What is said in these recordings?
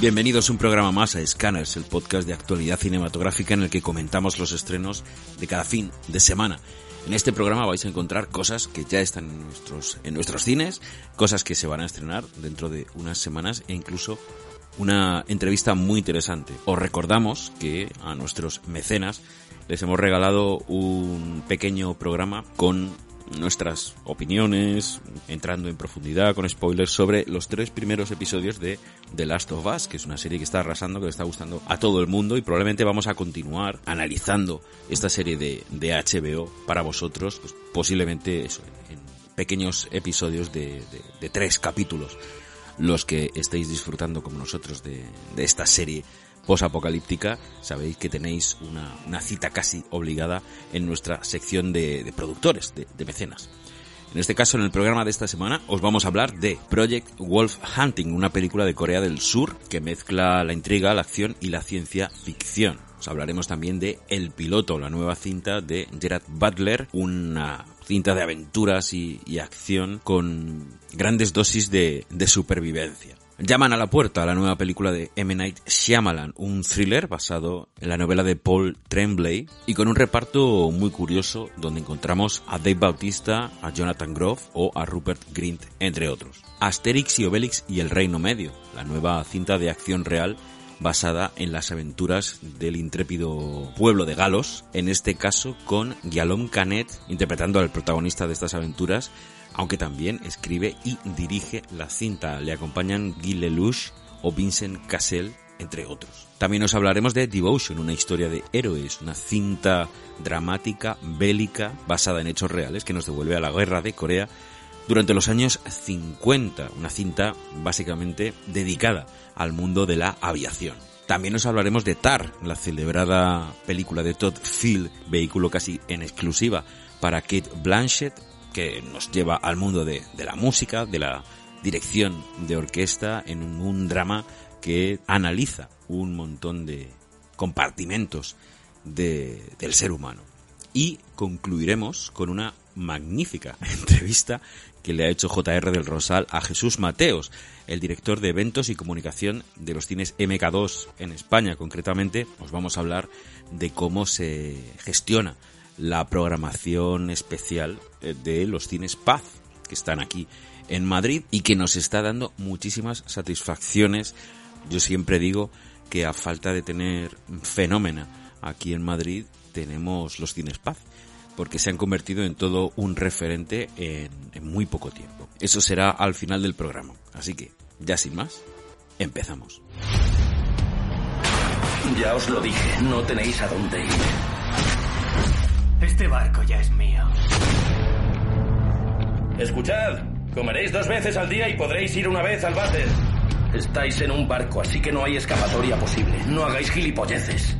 Bienvenidos a un programa más a Scanners, el podcast de actualidad cinematográfica en el que comentamos los estrenos de cada fin de semana. En este programa vais a encontrar cosas que ya están en nuestros, en nuestros cines, cosas que se van a estrenar dentro de unas semanas e incluso una entrevista muy interesante. Os recordamos que a nuestros mecenas les hemos regalado un pequeño programa con nuestras opiniones, entrando en profundidad con spoilers sobre los tres primeros episodios de The Last of Us, que es una serie que está arrasando, que le está gustando a todo el mundo y probablemente vamos a continuar analizando esta serie de, de HBO para vosotros, pues posiblemente eso, en pequeños episodios de, de, de tres capítulos los que estéis disfrutando como nosotros de, de esta serie posapocalíptica, sabéis que tenéis una, una, cita casi obligada en nuestra sección de, productores, de, mecenas. En este caso, en el programa de esta semana, os vamos a hablar de Project Wolf Hunting, una película de Corea del Sur que mezcla la intriga, la acción y la ciencia ficción. Os hablaremos también de El Piloto, la nueva cinta de Gerard Butler, una cinta de aventuras y, acción con grandes dosis de supervivencia. Llaman a la puerta la nueva película de M. Night Shyamalan, un thriller basado en la novela de Paul Tremblay y con un reparto muy curioso donde encontramos a Dave Bautista, a Jonathan Groff o a Rupert Grint, entre otros. Asterix y Obelix y el Reino Medio, la nueva cinta de acción real basada en las aventuras del intrépido pueblo de Galos, en este caso con Guillaume Canet interpretando al protagonista de estas aventuras aunque también escribe y dirige la cinta. Le acompañan Guy Lelouch o Vincent Cassel, entre otros. También nos hablaremos de Devotion, una historia de héroes, una cinta dramática, bélica, basada en hechos reales que nos devuelve a la guerra de Corea durante los años 50, una cinta básicamente dedicada al mundo de la aviación. También nos hablaremos de Tar, la celebrada película de Todd Field, vehículo casi en exclusiva para Kate Blanchett, que nos lleva al mundo de, de, la música, de la dirección de orquesta, en un, drama que analiza un montón de compartimentos de, del ser humano. Y concluiremos con una magnífica entrevista que le ha hecho JR del Rosal a Jesús Mateos, el director de eventos y comunicación de los cines MK2 en España. Concretamente, os vamos a hablar de cómo se gestiona la programación especial de los cines Paz, que están aquí en Madrid y que nos está dando muchísimas satisfacciones. Yo siempre digo que a falta de tener fenómena aquí en Madrid, tenemos los cines Paz, porque se han convertido en todo un referente en, en muy poco tiempo. Eso será al final del programa. Así que, ya sin más, empezamos. Ya os lo dije, no tenéis a dónde ir. Este barco ya es mío. Escuchad, comeréis dos veces al día y podréis ir una vez al váter. Estáis en un barco, así que no hay escapatoria posible. No hagáis gilipolleces.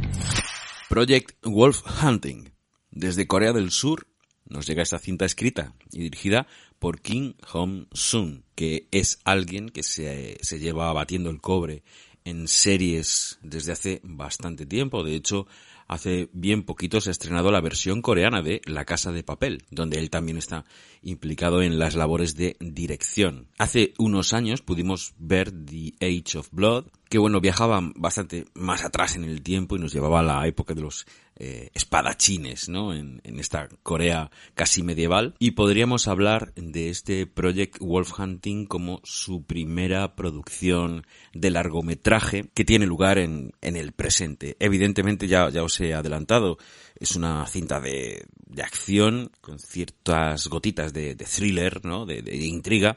Project Wolf Hunting. Desde Corea del Sur nos llega esta cinta escrita y dirigida por Kim Hong-sun, que es alguien que se, se lleva batiendo el cobre en series desde hace bastante tiempo. De hecho, hace bien poquito se ha estrenado la versión coreana de La Casa de Papel, donde él también está implicado en las labores de dirección. Hace unos años pudimos ver The Age of Blood, que bueno, viajaba bastante más atrás en el tiempo y nos llevaba a la época de los eh, espadachines, ¿no? En, esta Corea casi medieval. Y podríamos hablar de este Project Wolf Hunting como su primera producción de largometraje que tiene lugar en, en el presente. Evidentemente ya, ya os he adelantado, es una cinta de, de acción con ciertas gotitas de, de thriller, ¿no? De, de, intriga,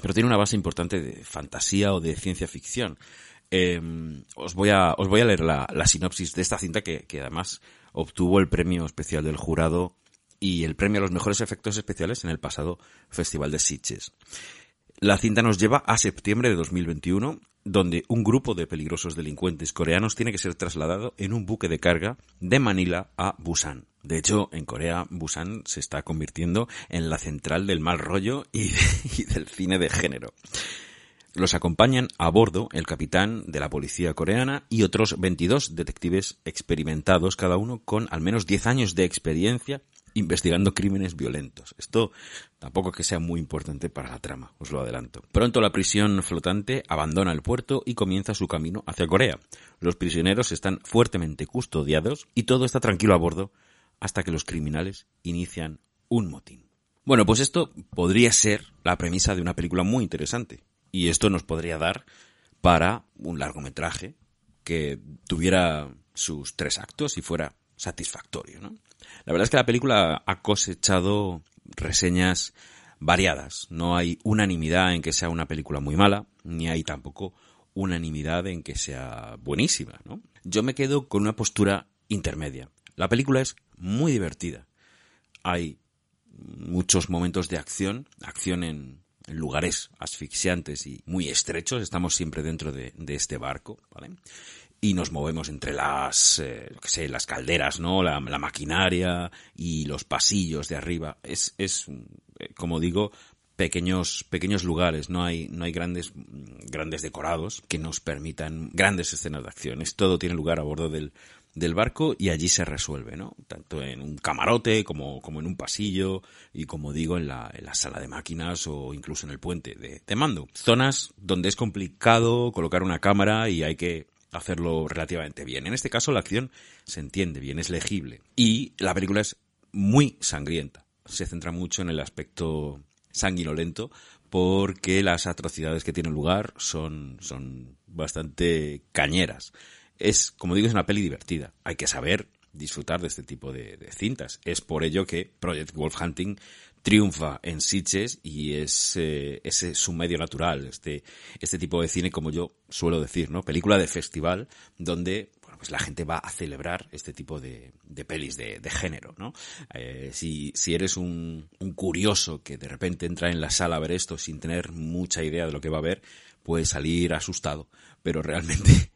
pero tiene una base importante de fantasía o de ciencia ficción. Eh, os voy a leer la, sinopsis de esta cinta que, que, además obtuvo el premio especial del jurado y el premio a los mejores efectos especiales en el pasado Festival de Sitges. La cinta nos lleva a septiembre de 2021, donde un grupo de peligrosos delincuentes coreanos tiene que ser trasladado en un buque de carga de Manila a Busan. De hecho, en Corea, Busan se está convirtiendo en la central del mal rollo y, y del cine de género. Los acompañan a bordo el capitán de la policía coreana y otros 22 detectives experimentados, cada uno con al menos 10 años de experiencia investigando crímenes violentos. Esto tampoco es que sea muy importante para la trama, os lo adelanto. Pronto la prisión flotante abandona el puerto y comienza su camino hacia Corea. Los prisioneros están fuertemente custodiados y todo está tranquilo a bordo hasta que los criminales inician un motín. Bueno, pues esto podría ser la premisa de una película muy interesante. Y esto nos podría dar para un largometraje que tuviera sus tres actos y fuera satisfactorio, ¿no? La verdad es que la película ha cosechado reseñas variadas. No hay unanimidad en que sea una película muy mala, ni hay tampoco unanimidad en que sea buenísima, ¿no? Yo me quedo con una postura intermedia. La película es muy divertida. Hay muchos momentos de acción, acción en, lugares asfixiantes y muy estrechos. Estamos siempre dentro de, este barco, ¿vale? Y nos movemos entre las, eh, sé, las calderas, ¿no? La, maquinaria y los pasillos de arriba. Es, es, eh, como digo, pequeños, pequeños lugares. No hay, no hay grandes, grandes decorados que nos permitan grandes escenas de acción. todo tiene lugar a bordo del, del barco y allí se resuelve, ¿no? Tanto en un camarote como, como en un pasillo y como digo en la, en la sala de máquinas o incluso en el puente de, de mando. Zonas donde es complicado colocar una cámara y hay que hacerlo relativamente bien. En este caso la acción se entiende bien, es legible y la película es muy sangrienta. Se centra mucho en el aspecto sanguinolento porque las atrocidades que tienen lugar son, son bastante cañeras es, como digo, es una peli divertida. Hay que saber disfrutar de este tipo de, cintas. Es por ello que Project Wolf Hunting triunfa en Sitges y es, eh, su medio natural, este, este tipo de cine, como yo suelo decir, ¿no? Película de festival donde pues la gente va a celebrar este tipo de, pelis de, de, género, ¿no? Eh, si, si eres un, un curioso que de repente entra en la sala a ver esto sin tener mucha idea de lo que va a ver, puede salir asustado, pero realmente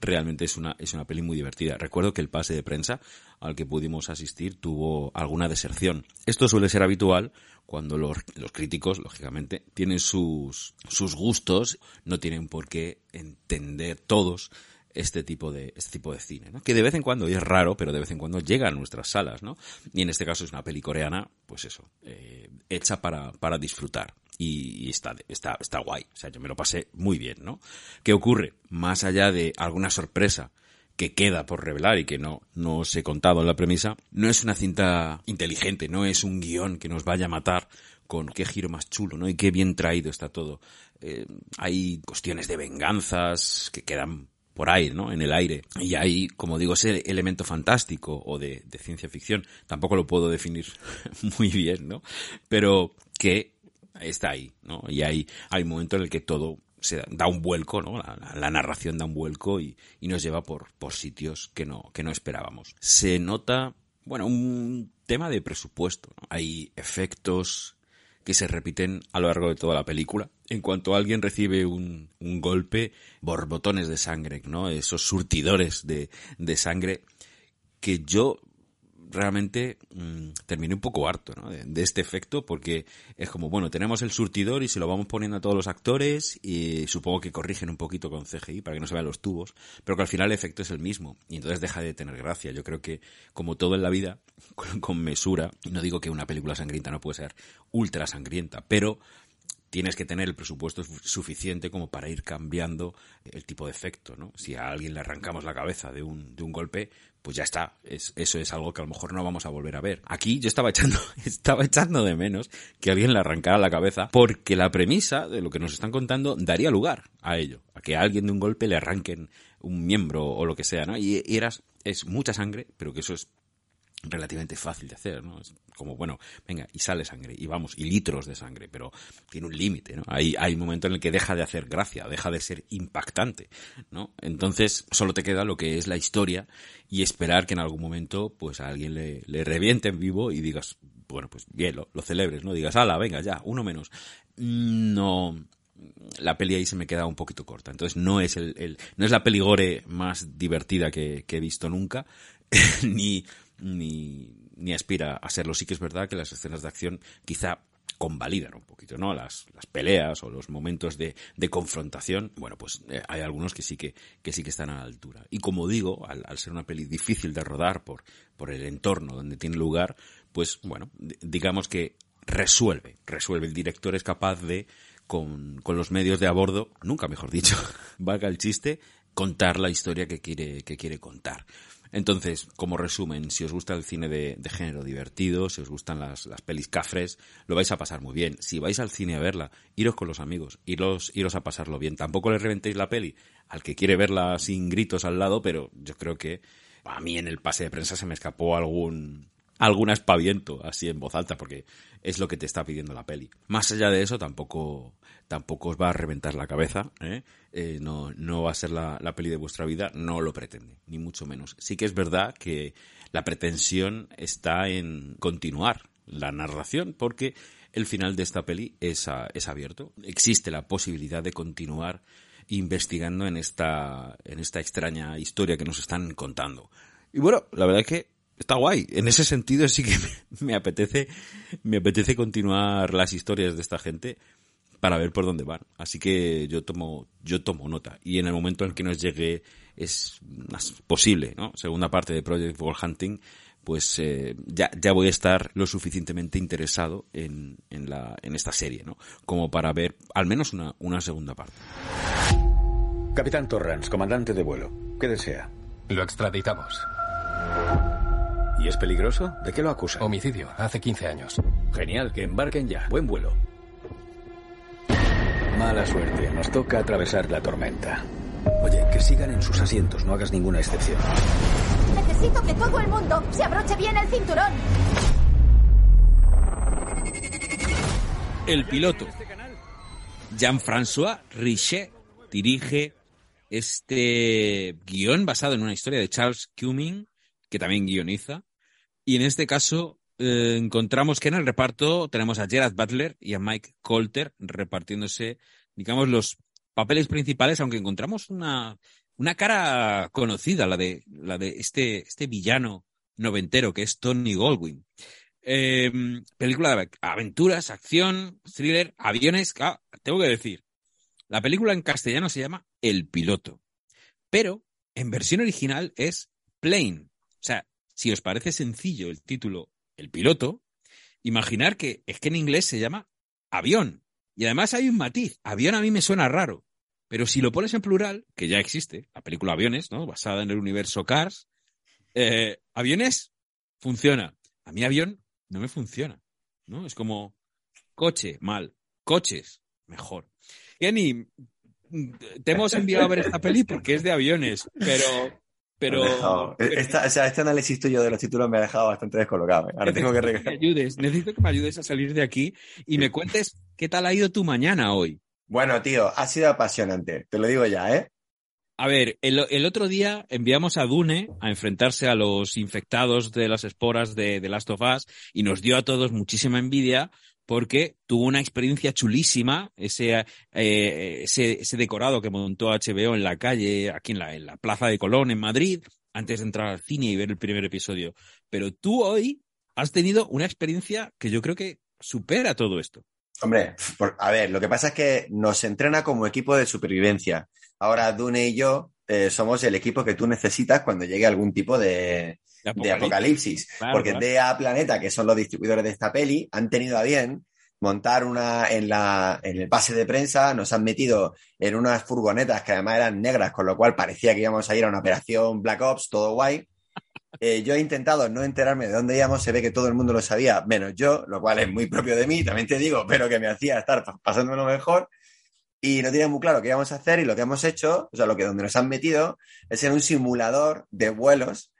realmente es una, es una peli muy divertida. Recuerdo que el pase de prensa al que pudimos asistir tuvo alguna deserción. Esto suele ser habitual cuando los, los críticos, lógicamente, tienen sus, sus gustos, no tienen por qué entender todos este tipo de este tipo de cine, ¿no? Que de vez en cuando, y es raro, pero de vez en cuando llega a nuestras salas, ¿no? Y en este caso es una peli coreana, pues eso, eh, hecha para, para disfrutar y, está, está, está guay. O sea, yo me lo pasé muy bien, ¿no? ¿Qué ocurre? Más allá de alguna sorpresa que queda por revelar y que no, no os he contado en la premisa, no es una cinta inteligente, no es un guion que nos vaya a matar con qué giro más chulo, ¿no? Y qué bien traído está todo. Eh, hay cuestiones de venganzas que quedan por ahí, ¿no? En el aire. Y hay, como digo, ese elemento fantástico o de, ciencia ficción. Tampoco lo puedo definir muy bien, ¿no? Pero que está ahí, ¿no? Y hay, hay un momento en el que todo se da un vuelco, ¿no? La, narración da un vuelco y, nos lleva por, por sitios que no, que no esperábamos. Se nota, bueno, un tema de presupuesto. ¿no? Hay efectos que se repiten a lo largo de toda la película. En cuanto alguien recibe un, un golpe, borbotones de sangre, ¿no? Esos surtidores de, de sangre que yo realmente mmm, terminé un poco harto ¿no? de, este efecto porque es como, bueno, tenemos el surtidor y se lo vamos poniendo a todos los actores y supongo que corrigen un poquito con CGI para que no se vean los tubos, pero que al final el efecto es el mismo y entonces deja de tener gracia. Yo creo que como todo en la vida, con, con mesura, no digo que una película sangrienta no puede ser ultra sangrienta, pero tienes que tener el presupuesto suficiente como para ir cambiando el tipo de efecto, ¿no? Si a alguien le arrancamos la cabeza de un, de un golpe, pues ya está. Es, eso es algo que a lo mejor no vamos a volver a ver. Aquí yo estaba echando, estaba echando de menos que alguien le arrancara la cabeza porque la premisa de lo que nos están contando daría lugar a ello. A que a alguien de un golpe le arranquen un miembro o lo que sea, ¿no? Y, y eras, es mucha sangre, pero que eso es relativamente fácil de hacer, ¿no? Es como, bueno, venga, y sale sangre, y vamos, y litros de sangre, pero tiene un límite, ¿no? Hay, hay un momento en el que deja de hacer gracia, deja de ser impactante, ¿no? Entonces, solo te queda lo que es la historia y esperar que en algún momento, pues a alguien le, le reviente en vivo y digas, bueno, pues bien, lo, lo celebres, ¿no? Digas, ala, venga, ya, uno menos. No, la peli ahí se me queda un poquito corta. Entonces no es el, no es la peligore más divertida que, que he visto nunca, ni ni, ni aspira a serlo. Sí que es verdad que las escenas de acción quizá convalidan un poquito, ¿no? Las, las peleas o los momentos de, de confrontación, bueno, pues eh, hay algunos que sí que, que sí que están a la altura. Y como digo, al, al, ser una peli difícil de rodar por, por el entorno donde tiene lugar, pues bueno, digamos que resuelve, resuelve. El director es capaz de, con, con los medios de a bordo, nunca mejor dicho, valga el chiste, contar la historia que quiere, que quiere contar. Entonces, como resumen, si os gusta el cine de, género divertido, si os gustan las, las, pelis cafres, lo vais a pasar muy bien. Si vais al cine a verla, iros con los amigos, iros, iros a pasarlo bien. Tampoco le reventéis la peli al que quiere verla sin gritos al lado, pero yo creo que a mí en el pase de prensa se me escapó algún, algún aspaviento así en voz alta porque es lo que te está pidiendo la peli. Más allá de eso tampoco tampoco os va a reventar la cabeza, ¿eh? Eh, no, no va a ser la, peli de vuestra vida, no lo pretende, ni mucho menos. Sí que es verdad que la pretensión está en continuar la narración porque el final de esta peli es, a, es abierto. Existe la posibilidad de continuar investigando en esta, en esta extraña historia que nos están contando. Y bueno, la verdad es que está guay. En ese sentido sí que me apetece, me apetece continuar las historias de esta gente para ver por dónde van. Así que yo tomo, yo tomo nota. Y en el momento en que nos llegue es posible, ¿no? Segunda parte de Project World Hunting, pues eh, ya, ya voy a estar lo suficientemente interesado en, en, la, en esta serie, ¿no? Como para ver al menos una, una segunda parte. Capitán Torrance, comandante de vuelo. ¿Qué desea? Lo extraditamos. ¿Y es peligroso? ¿De qué lo acusa? Homicidio, hace 15 años. Genial, que embarquen ya. Buen vuelo. Mala suerte, nos toca atravesar la tormenta. Oye, que sigan en sus asientos, no hagas ninguna excepción. Necesito que todo el mundo se abroche bien el cinturón. El piloto. Jean-François Richet dirige este guion basado en una historia de Charles Cumming, que también guioniza. Y en este caso eh, encontramos que en el reparto tenemos a Gerard Butler y a Mike Colter repartiéndose, digamos, los papeles principales, aunque encontramos una, una cara conocida, la de, la de este, este villano noventero que es Tony Goldwyn. Eh, película de aventuras, acción, thriller, aviones. Tengo que decir, la película en castellano se llama El piloto, pero en versión original es Plane. O sea, si os parece sencillo el título el piloto, imaginar que es que en inglés se llama avión. Y además hay un matiz. Avión a mí me suena raro. Pero si lo pones en plural, que ya existe, la película Aviones, ¿no? Basada en el universo Cars, eh, aviones funciona. A mí avión no me funciona, ¿no? Es como coche, mal. Coches, mejor. Jenny, te hemos enviado a ver esta peli porque es de aviones, pero pero, Esta, o sea, este análisis tuyo de los títulos me ha dejado bastante descolocado. ¿eh? Ahora tengo que ayudes, necesito que me ayudes a salir de aquí y me cuentes qué tal ha ido tu mañana hoy. Bueno, tío, ha sido apasionante, te lo digo ya, ¿eh? A ver, el, el otro día enviamos a Dune a enfrentarse a los infectados de las esporas de, de Last of Us y nos dio a todos muchísima envidia porque tuvo una experiencia chulísima, ese, eh, ese, ese, decorado que montó HBO en la calle, aquí en la, en la Plaza de Colón, en Madrid, antes de entrar al cine y ver el primer episodio. Pero tú hoy has tenido una experiencia que yo creo que supera todo esto. Hombre, a ver, lo que pasa es que nos entrena como equipo de supervivencia. Ahora Dune y yo eh, somos el equipo que tú necesitas cuando llegue algún tipo de, de apocalipsis. De apocalipsis. Claro, porque claro. DA Planeta, que son los distribuidores de esta peli, han tenido a bien montar una en la en el pase de prensa, nos han metido en unas furgonetas que además eran negras, con lo cual parecía que íbamos a ir a una operación Black Ops, todo guay. Eh, yo he intentado no enterarme de dónde íbamos, se ve que todo el mundo lo sabía, menos yo, lo cual es muy propio de mí, también te digo, pero que me hacía estar pasándomelo mejor. Y no tenía muy claro qué íbamos a hacer y lo que hemos hecho, o sea, lo que donde nos han metido es en un simulador de vuelos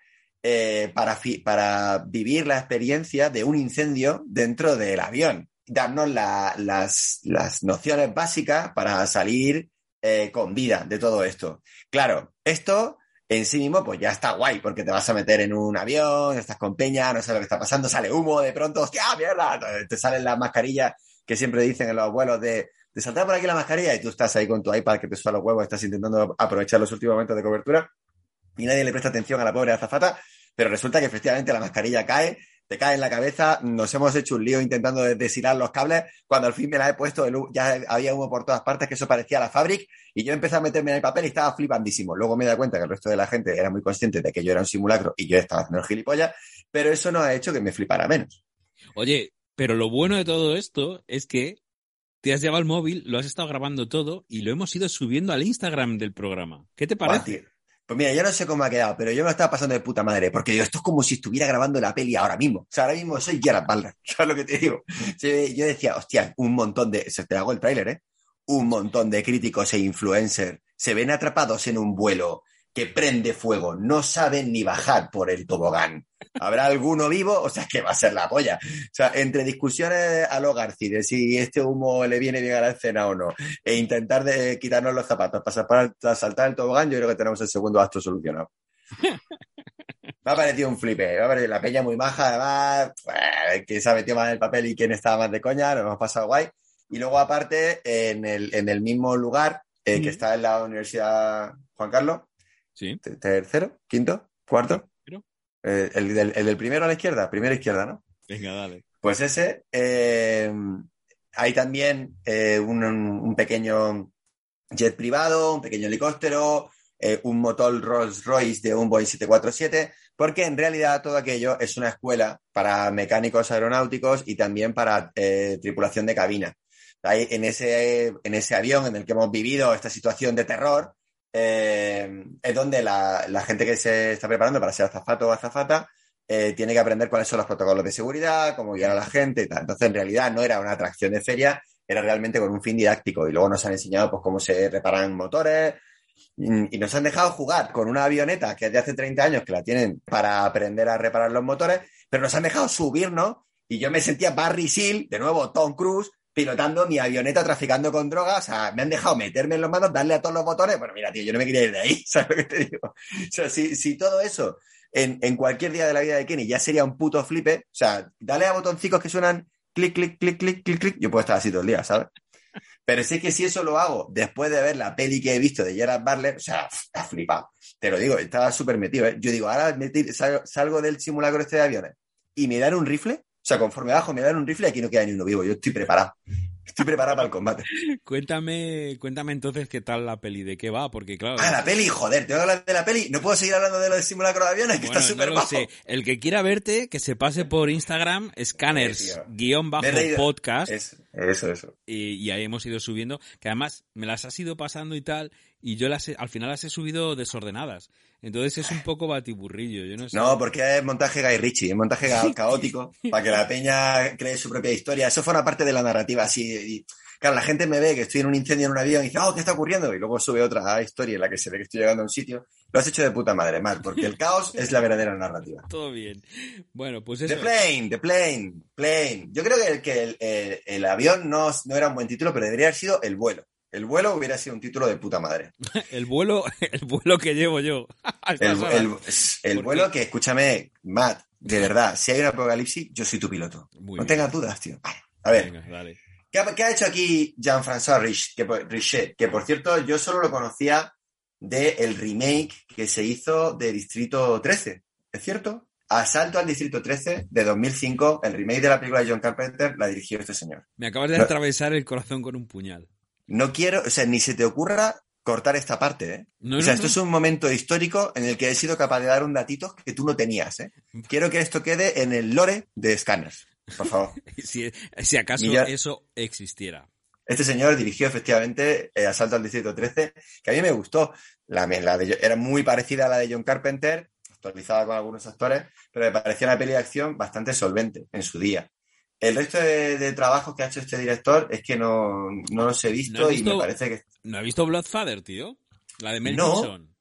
eh, para, para vivir la experiencia de un incendio dentro del avión. Darnos la, las, las, nociones básicas para salir eh, con vida de todo esto. Claro, esto en sí mismo pues ya está guay, porque te vas a meter en un avión, estás con peña, no sabes lo que está pasando, sale humo de pronto, hostia, mierda, te salen las mascarillas que siempre dicen en los vuelos de, de saltar por aquí la mascarilla y tú estás ahí con tu iPad que te suena los huevos, estás intentando aprovechar los últimos momentos de cobertura y nadie le presta atención a la pobre azafata pero resulta que efectivamente la mascarilla cae, te cae en la cabeza, nos hemos hecho un lío intentando deshilar los cables, cuando al fin me la he puesto, ya había humo por todas partes, que eso parecía la Fabric, y yo empecé a meterme en el papel y estaba flipandísimo. Luego me di cuenta que el resto de la gente era muy consciente de que yo era un simulacro y yo estaba haciendo el gilipollas, pero eso no ha hecho que me flipara menos. Oye, pero lo bueno de todo esto es que te has llevado el móvil, lo has estado grabando todo y lo hemos ido subiendo al Instagram del programa. ¿Qué te parece? Pues mira, yo no sé cómo ha quedado, pero yo me lo estaba pasando de puta madre, porque digo, esto es como si estuviera grabando la peli ahora mismo. O sea, ahora mismo soy Gerard Butler, ¿sabes lo que te digo? Yo decía, hostia, un montón de, se te hago el tráiler, ¿eh? Un montón de críticos e influencers se ven atrapados en un vuelo que prende fuego, no saben ni bajar por el tobogán. ¿Habrá alguno vivo? O sea, que va a ser la polla. O sea, entre discusiones a los García de si este humo le viene bien a la escena o no, e intentar de quitarnos los zapatos para, saltar el tobogán, yo creo que tenemos el segundo acto solucionado. Me ha parecido un flipe, me ha parecido la peña muy maja, además, que se ha metido más en el papel y quién estaba más de coña, nos hemos pasado guay. Y luego, aparte, en el, en el mismo lugar, eh, que está en la Universidad Juan Carlos, Sí. Tercero, quinto, cuarto. Eh, el, del, primero a la izquierda, primera izquierda, ¿no? Venga, dale. Pues ese. Eh, hay también eh, un, pequeño jet privado, un pequeño helicóptero, un motor Rolls Royce de un Boeing 747, porque en realidad todo aquello es una escuela para mecánicos aeronáuticos y también para tripulación de cabina. en, ese, en ese avión en el que hemos vivido esta situación de terror, eh, es donde la, gente que se está preparando para ser azafato o azafata eh, tiene que aprender cuáles son los protocolos de seguridad, cómo guiar a la gente y tal. Entonces, en realidad no era una atracción de feria, era realmente con un fin didáctico. Y luego nos han enseñado pues, cómo se reparan motores y, nos han dejado jugar con una avioneta que es de hace 30 años que la tienen para aprender a reparar los motores, pero nos han dejado subirnos y yo me sentía Barry Seal, de nuevo Tom Cruise, pilotando mi avioneta traficando con drogas, o sea, me han dejado meterme en los manos, darle a todos los botones, bueno, mira, tío, yo no me quería ir de ahí, ¿sabes lo que te digo? O sea, si, todo eso en, cualquier día de la vida de Kenny ya sería un puto flipe, o sea, dale a botoncicos que suenan clic, clic, clic, clic, clic, clic, yo puedo estar así todo el día, ¿sabes? Pero sí que si eso lo hago después de ver la peli que he visto de Gerard Butler, o sea, ha flipado. Te lo digo, estaba súper metido, ¿eh? Yo digo, ahora salgo, del simulacro este de aviones y me dan un rifle, sea, conforme bajo me dan un rifle, aquí no queda ni uno vivo. Yo estoy preparado. Estoy preparado para el combate. Cuéntame, cuéntame entonces qué tal la peli, de qué va, porque claro. Ah, la peli, joder, tengo que hablar de la peli. No puedo seguir hablando de lo de simulacro de aviones, que está súper no sé. El que quiera verte, que se pase por Instagram, scanners, guion bajo podcast. Eso, eso. Y, ahí hemos ido subiendo, que además me las has ido pasando y tal, y yo las al final las he subido desordenadas. Entonces es un poco batiburrillo, yo no sé. No, porque es montaje Guy Ritchie, es montaje caótico, para que la peña cree su propia historia. Eso forma parte de la narrativa, así. claro, la gente me ve que estoy en un incendio en un avión y dice, oh, ¿qué está ocurriendo? Y luego sube otra historia en la que se ve que estoy llegando a un sitio. Lo has hecho de puta madre, mal, porque el caos es la verdadera narrativa. Todo bien. Bueno, pues eso. The Plane, The Plane, Plane. Yo creo que, que el, el, avión no, no era un buen título, pero debería haber sido El vuelo. El vuelo hubiera sido un título de puta madre. el vuelo, el vuelo que llevo yo. el, vuelo que, escúchame, Matt, de verdad, si hay un apocalipsis, yo soy tu piloto. no tengas dudas, tío. A ver. ¿qué, ha, hecho aquí Jean-François Richet? Que, por cierto, yo solo lo conocía del remake que se hizo de Distrito 13. ¿Es cierto? Asalto al Distrito 13 de 2005, el remake de la película de John Carpenter, la dirigió este señor. Me acabas de atravesar el corazón con un puñal. No quiero, o sea, ni se te ocurra cortar esta parte, ¿eh? o sea, esto es un momento histórico en el que he sido capaz de dar un datito que tú no tenías, ¿eh? Quiero que esto quede en el lore de Scanners, por favor. si, acaso eso existiera. Este señor dirigió efectivamente eh, Asalto al Distrito 13, que a mí me gustó. La, la era muy parecida a la de John Carpenter, actualizada con algunos actores, pero me parecía una peli de acción bastante solvente en su día. El resto de, trabajos que ha hecho este director es que no, los he visto, y me parece que. ¿No ha visto Bloodfather, tío? La de Mel Gibson.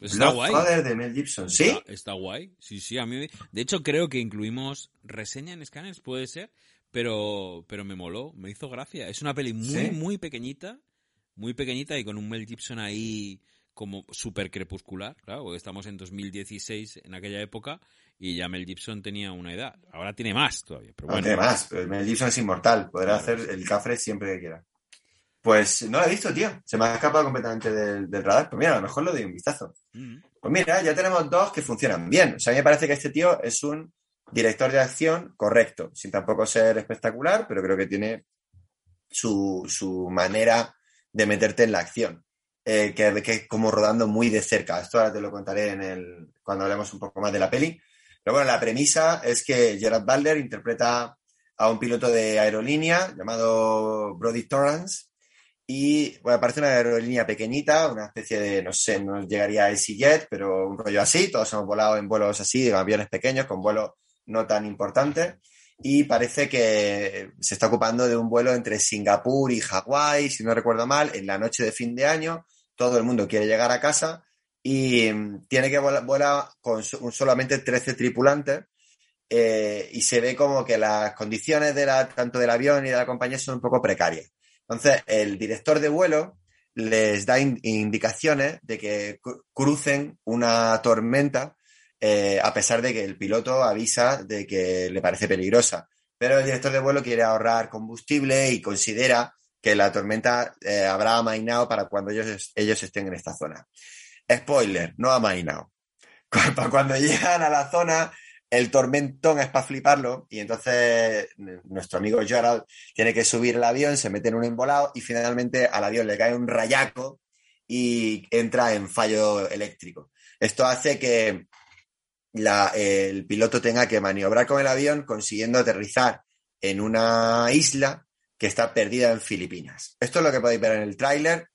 está Bloodfather de Mel Gibson, ¿sí? Está, guay. Sí, sí, a mí. De hecho, creo que incluimos reseña en Scanners, puede ser, pero, pero me moló, me hizo gracia. Es una peli muy, muy pequeñita, muy pequeñita y con un Mel Gibson ahí como súper crepuscular, claro, porque estamos en 2016 en aquella época y ya Mel Gibson tenía una edad. Ahora tiene más todavía. Pero bueno. tiene más, pero Mel Gibson es inmortal, podrá hacer el cafre siempre que quiera. Pues no lo he visto, tío. Se me ha escapado completamente del, radar. Pues mira, a lo mejor lo doy un vistazo. Mm. Pues mira, ya tenemos dos que funcionan bien. O sea, a mí me parece que este tío es un director de acción correcto, sin tampoco ser espectacular, pero creo que tiene su, su manera de meterte en la acción. Eh, que, que como rodando muy de cerca. Esto ahora te lo contaré en el, cuando hablemos un poco más de la peli. Pero bueno, la premisa es que Gerard Butler interpreta a un piloto de aerolínea llamado Brody Torrance y bueno, parece una aerolínea pequeñita, una especie de, no sé, no llegaría a EasyJet, pero un rollo así. Todos hemos volado en vuelos así, en aviones pequeños, con vuelos no tan importantes. Y parece que se está ocupando de un vuelo entre Singapur y Hawái, si no recuerdo mal, en la noche de fin de año. Todo el mundo quiere llegar a casa y mm, tiene que volar, con solamente 13 tripulantes. Eh, y se ve como que las condiciones de la, tanto del avión y de la compañía son un poco precarias. Entonces, el director de vuelo les da indicaciones de que crucen una tormenta eh, a pesar de que el piloto avisa de que le parece peligrosa. Pero el director de vuelo quiere ahorrar combustible y considera que la tormenta eh, habrá amainado para cuando ellos, ellos estén en esta zona. Spoiler, no ha amainado. Cuando llegan a la zona, el tormentón es para fliparlo y entonces nuestro amigo Gerald tiene que subir el avión, se mete en un embolado y finalmente al avión le cae un rayaco y entra en fallo eléctrico. Esto hace que el piloto tenga que maniobrar con el avión consiguiendo aterrizar en una isla que está perdida en Filipinas. Esto es lo que podéis ver en el tráiler.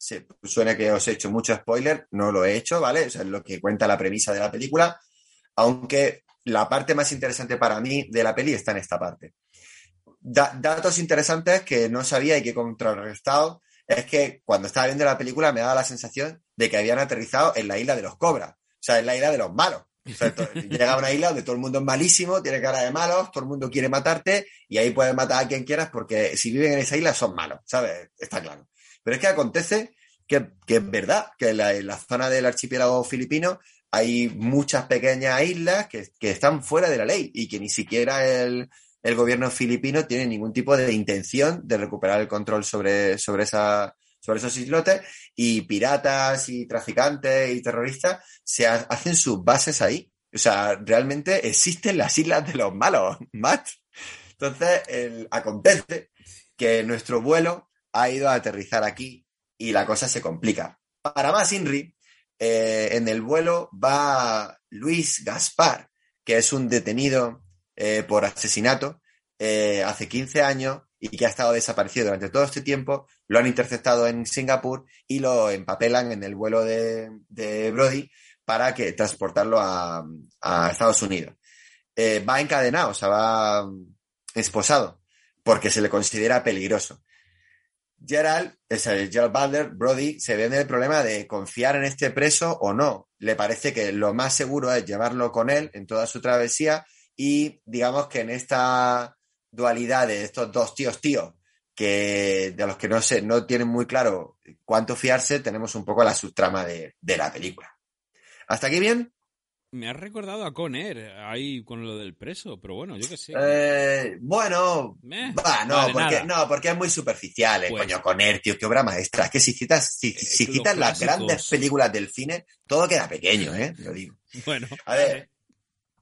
Suena que os he hecho mucho spoiler, no lo he hecho, ¿vale? es lo que cuenta la premisa de la película, aunque la parte más interesante para mí de la peli está en esta parte. datos interesantes que no sabía y que he contrarrestado es que cuando estaba viendo la película me daba la sensación de que habían aterrizado en la isla de los cobras, o sea, en la isla de los malos. Llega a una isla donde todo el mundo es malísimo, tiene cara de malos, todo el mundo quiere matarte y ahí puedes matar a quien quieras porque si viven en esa isla son malos, ¿sabes? Está claro. Pero es que acontece que, es verdad que en la zona del archipiélago filipino hay muchas pequeñas islas que, están fuera de la ley y que ni siquiera el, gobierno filipino tiene ningún tipo de intención de recuperar el control sobre, sobre, esa, sobre esos islotes y piratas y traficantes y terroristas se hacen sus bases ahí. O sea, realmente existen las islas de los malos, Matt. Entonces, acontece que nuestro vuelo ha ido a aterrizar aquí y la cosa se complica. Para más, Inri, eh, en el vuelo va Luis Gaspar, que es un detenido eh, por asesinato eh, hace 15 años y que ha estado desaparecido durante todo este tiempo. Lo han interceptado en Singapur y lo empapelan en el vuelo de, Brody para que transportarlo a, Estados Unidos. va encadenado, o sea, va esposado, porque se le considera peligroso. Gerald, es el Gerald Butler, Brody, se ve en el problema de confiar en este preso o no. Le parece que lo más seguro es llevarlo con él en toda su travesía y digamos que en esta dualidad de estos dos tíos tíos que de los que no se no tienen muy claro cuánto fiarse, tenemos un poco la subtrama de, de la película. ¿Hasta aquí bien? Me has recordado a Conner ahí con lo del preso, pero bueno, yo qué sé. Eh, bueno, va, no, porque, no, porque es muy superficial, eh, pues coño, Conner, tío, qué obra maestra. Es que si citas, si, si quitas las grandes películas del cine, todo queda pequeño, ¿eh? Lo digo. Bueno. A ver,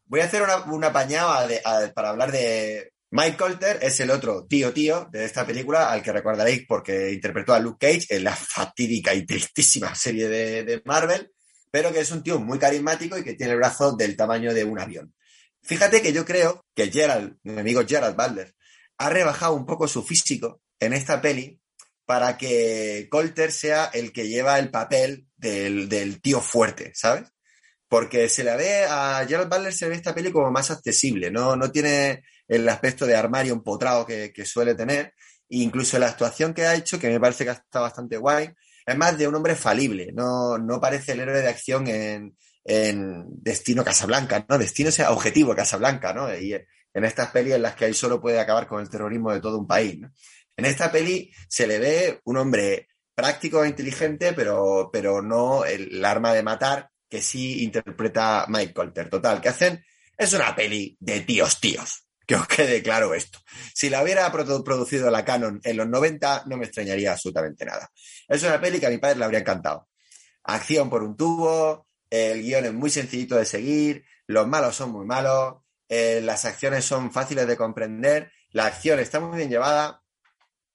voy a hacer una, una pañada para hablar de. Mike Colter es el otro tío tío de esta película, al que recordaréis porque interpretó a Luke Cage en la fatídica y tristísima serie de, Marvel pero que es un tío muy carismático y que tiene el brazo del tamaño de un avión. Fíjate que yo creo que Gerald, mi amigo Gerald Butler, ha rebajado un poco su físico en esta peli para que Colter sea el que lleva el papel del, tío fuerte, ¿sabes? Porque se le ve a Gerald Butler se ve esta peli como más accesible, no, no tiene el aspecto de armario empotrado que, que suele tener. E incluso la actuación que ha hecho, que me parece que está bastante guay, es más de un hombre falible, no, no parece el héroe de acción en, Destino Casablanca, ¿no? Destino sea objetivo Casablanca, ¿no? Y en estas pelis en las que él solo puede acabar con el terrorismo de todo un país, En esta peli se le ve un hombre práctico e inteligente, pero, pero no el, arma de matar que sí interpreta Mike Colter. Total, ¿qué hacen? Es una peli de tíos tíos que os quede claro esto. Si la hubiera producido la Canon en los 90, no me extrañaría absolutamente nada. Es una peli que a mi padre le habría encantado. Acción por un tubo, el guion es muy sencillito de seguir, los malos son muy malos, eh, las acciones son fáciles de comprender, la acción está muy bien llevada,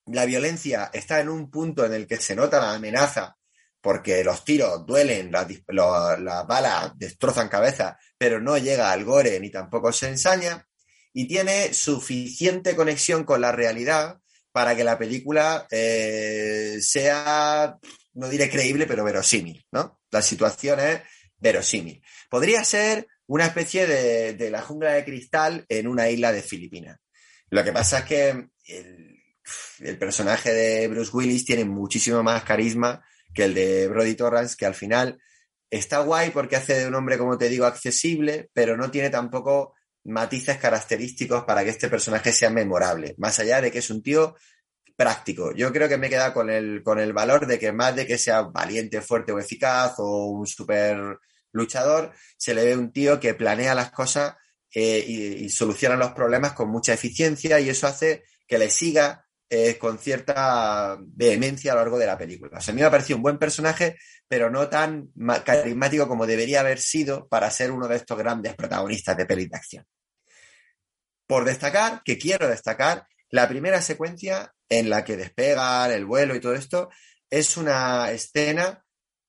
la violencia está en un punto en el que se nota la amenaza porque los tiros duelen, las, las balas destrozan cabeza, pero no llega al gore ni tampoco se ensaña, y tiene suficiente conexión con la realidad para que la película eh, sea, no diré creíble, pero verosímil, ¿no? La situación es verosímil. Podría ser una especie de, la jungla de cristal en una isla de Filipinas. Lo que pasa es que el, el personaje de Bruce Willis tiene muchísimo más carisma que el de Brody Torrance, que al final está guay porque hace de un hombre, como te digo, accesible, pero no tiene tampoco matices característicos para que este personaje sea memorable, más allá de que es un tío práctico. Yo creo que me queda con el, con el valor de que más de que sea valiente, fuerte o eficaz o un super luchador, se le ve un tío que planea las cosas eh, y, y, soluciona los problemas con mucha eficiencia y eso hace que le siga eh, con cierta vehemencia a lo largo de la película. O sea, a mí me ha parecido un buen personaje, pero no tan carismático como debería haber sido para ser uno de estos grandes protagonistas de pelis de acción. Por destacar, que quiero destacar, la primera secuencia en la que despegan, el vuelo y todo esto, es una escena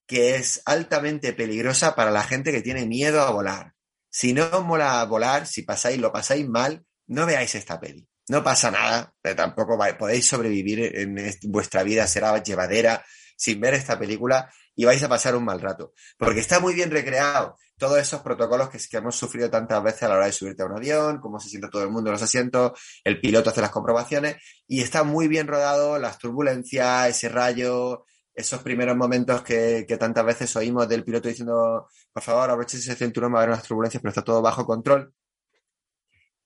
que es altamente peligrosa para la gente que tiene miedo a volar. Si no os mola volar, si pasáis, lo pasáis mal, no veáis esta peli no pasa nada, tampoco podéis sobrevivir en vuestra vida, será llevadera sin ver esta película y vais a pasar un mal rato, porque está muy bien recreado todos esos protocolos que, que hemos sufrido tantas veces a la hora de subirte a un avión, cómo se siente todo el mundo en los asientos, el piloto hace las comprobaciones y está muy bien rodado las turbulencias, ese rayo, esos primeros momentos que, que tantas veces oímos del piloto diciendo, por favor, abrochese ese cinturón, va a haber unas turbulencias, pero está todo bajo control.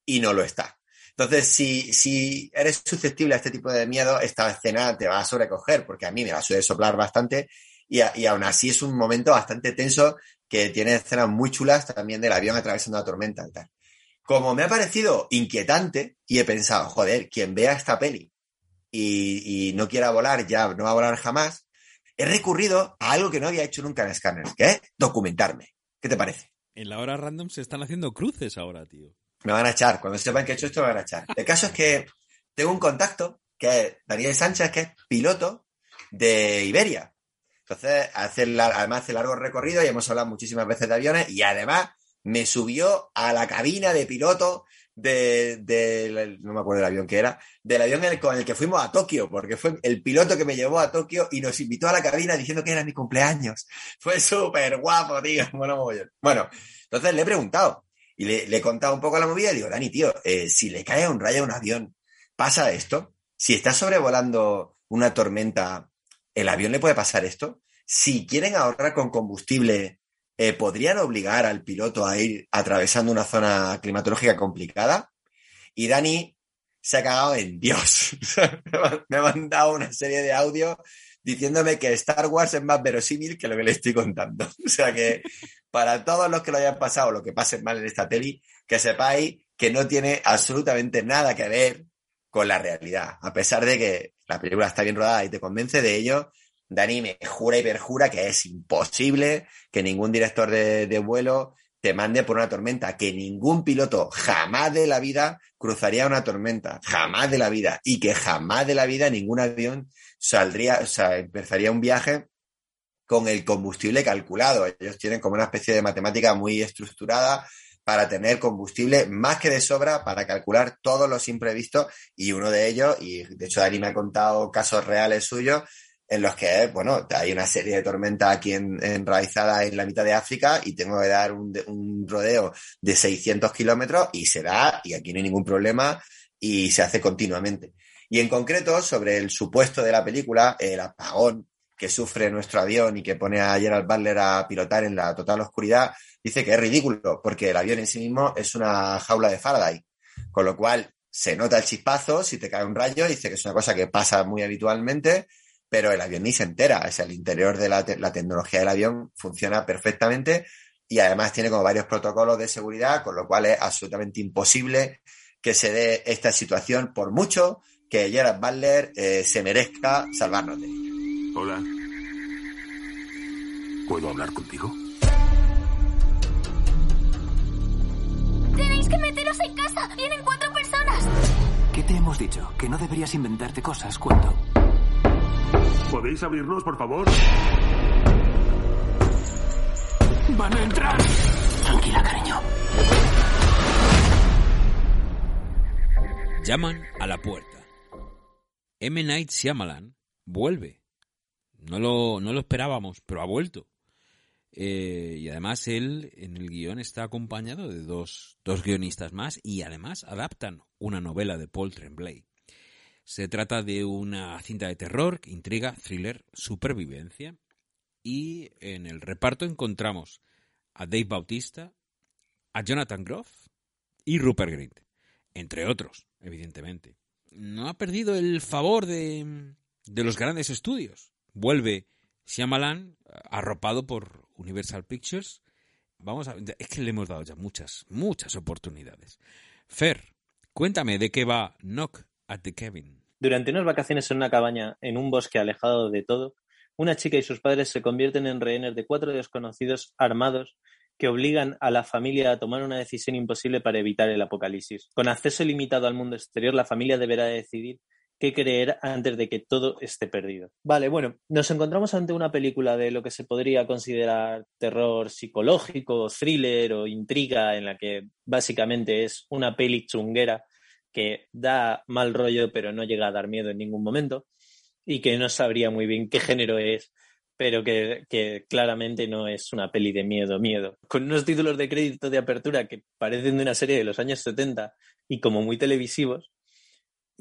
Y no lo está. Entonces, si, si eres susceptible a este tipo de miedo, esta escena te va a sobrecoger, porque a mí me va a soplar bastante y, y aún así es un momento bastante tenso que tiene escenas muy chulas también del avión atravesando la tormenta y tal. Como me ha parecido inquietante y he pensado, joder, quien vea esta peli y, y no quiera volar ya no va a volar jamás, he recurrido a algo que no había hecho nunca en Scanner, que es documentarme. ¿Qué te parece? En la hora random se están haciendo cruces ahora, tío. Me van a echar. Cuando sepan que he hecho esto, me van a echar. El caso es que tengo un contacto, que es Daniel Sánchez, que es piloto de Iberia. Entonces, hace, además hace largo recorrido y hemos hablado muchísimas veces de aviones y además me subió a la cabina de piloto de, de, no me acuerdo del avión que era, del avión con el que fuimos a Tokio, porque fue el piloto que me llevó a Tokio y nos invitó a la cabina diciendo que era mi cumpleaños. Fue súper guapo, tío. Bueno, bueno, entonces le he preguntado, y le, le, he contado un poco la movida y digo, Dani, tío, eh, si le cae un rayo a un avión, ¿pasa esto? Si está sobrevolando una tormenta, ¿el avión le puede pasar esto? Si quieren ahorrar con combustible, eh, ¿podrían obligar al piloto a ir atravesando una zona climatológica complicada? Y Dani se ha cagado en Dios. me ha mandado una serie de audios diciéndome que Star Wars es más verosímil que lo que le estoy contando. O sea que para todos los que lo hayan pasado, lo que pasen mal en esta peli, que sepáis que no tiene absolutamente nada que ver con la realidad. A pesar de que la película está bien rodada y te convence de ello, Dani me jura y perjura que es imposible que ningún director de, de vuelo te mande por una tormenta, que ningún piloto jamás de la vida cruzaría una tormenta, jamás de la vida, y que jamás de la vida ningún avión saldría, o sea, empezaría un viaje con el combustible calculado. Ellos tienen como una especie de matemática muy estructurada para tener combustible más que de sobra para calcular todos los imprevistos y uno de ellos, y de hecho Dani me ha contado casos reales suyos, en los que, bueno, hay una serie de tormentas aquí en, enraizada en la mitad de África y tengo que dar un, un rodeo de 600 kilómetros y se da, y aquí no hay ningún problema, y se hace continuamente. Y en concreto, sobre el supuesto de la película, el apagón que sufre nuestro avión y que pone a Gerald Butler a pilotar en la total oscuridad, dice que es ridículo, porque el avión en sí mismo es una jaula de Faraday, con lo cual se nota el chispazo si te cae un rayo, dice que es una cosa que pasa muy habitualmente, pero el avión ni se entera. Es el interior de la tecnología del avión funciona perfectamente y además tiene como varios protocolos de seguridad, con lo cual es absolutamente imposible que se dé esta situación por mucho que Gerard Butler eh, se merezca salvarnos de ella. Hola. ¿Puedo hablar contigo? Tenéis que meteros en casa. Vienen cuatro personas. ¿Qué te hemos dicho? Que no deberías inventarte cosas cuando... ¿Podéis abrirnos, por favor? ¡Van a entrar! Tranquila, cariño. Llaman a la puerta. M. Night Shyamalan vuelve. No lo, no lo esperábamos, pero ha vuelto. Eh, y además él en el guion está acompañado de dos, dos guionistas más y además adaptan una novela de Paul Tremblay. Se trata de una cinta de terror, intriga, thriller, supervivencia. Y en el reparto encontramos a Dave Bautista, a Jonathan Groff y Rupert Grint, entre otros, evidentemente. No ha perdido el favor de, de los grandes estudios. Vuelve Shyamalan arropado por Universal Pictures. Vamos a es que le hemos dado ya muchas, muchas oportunidades. Fer, cuéntame de qué va Knock at the Cabin. Durante unas vacaciones en una cabaña en un bosque alejado de todo, una chica y sus padres se convierten en rehenes de cuatro desconocidos armados que obligan a la familia a tomar una decisión imposible para evitar el apocalipsis. Con acceso limitado al mundo exterior, la familia deberá decidir qué creer antes de que todo esté perdido. Vale, bueno, nos encontramos ante una película de lo que se podría considerar terror psicológico, thriller o intriga, en la que básicamente es una peli chunguera que da mal rollo pero no llega a dar miedo en ningún momento y que no sabría muy bien qué género es, pero que, que, claramente no es una peli de miedo, miedo. Con unos títulos de crédito de apertura que parecen de una serie de los años 70 y como muy televisivos,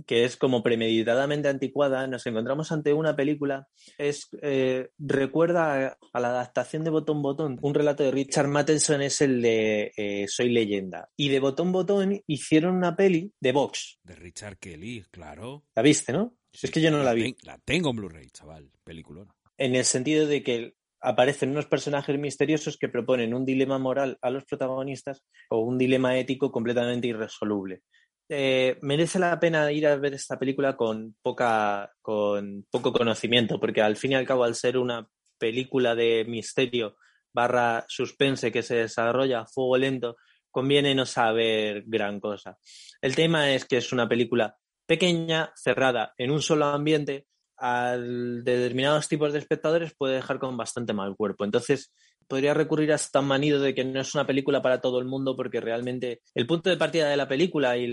que es como premeditadamente anticuada, nos encontramos ante una película, es eh, recuerda a, la adaptación de Botón Botón. Un relato de Richard Matheson es el de eh, Soy leyenda. Y de Botón Botón hicieron una peli de Vox. De Richard Kelly, claro. ¿La viste, no? es que yo no la, vi. la tengo en Blu-ray, chaval, película. En el sentido de que aparecen unos personajes misteriosos que proponen un dilema moral a los protagonistas o un dilema ético completamente irresoluble. Eh, merece la pena ir a ver esta película con poca con poco conocimiento porque al fin y al cabo al ser una película de misterio barra suspense que se desarrolla a fuego lento conviene no saber gran cosa. El tema es que es una película pequeña cerrada en un solo ambiente a determinados tipos de espectadores puede dejar con bastante mal cuerpo. Entonces podría recurrir a tan manido de que no es una película para todo el mundo porque realmente el punto de partida de la película y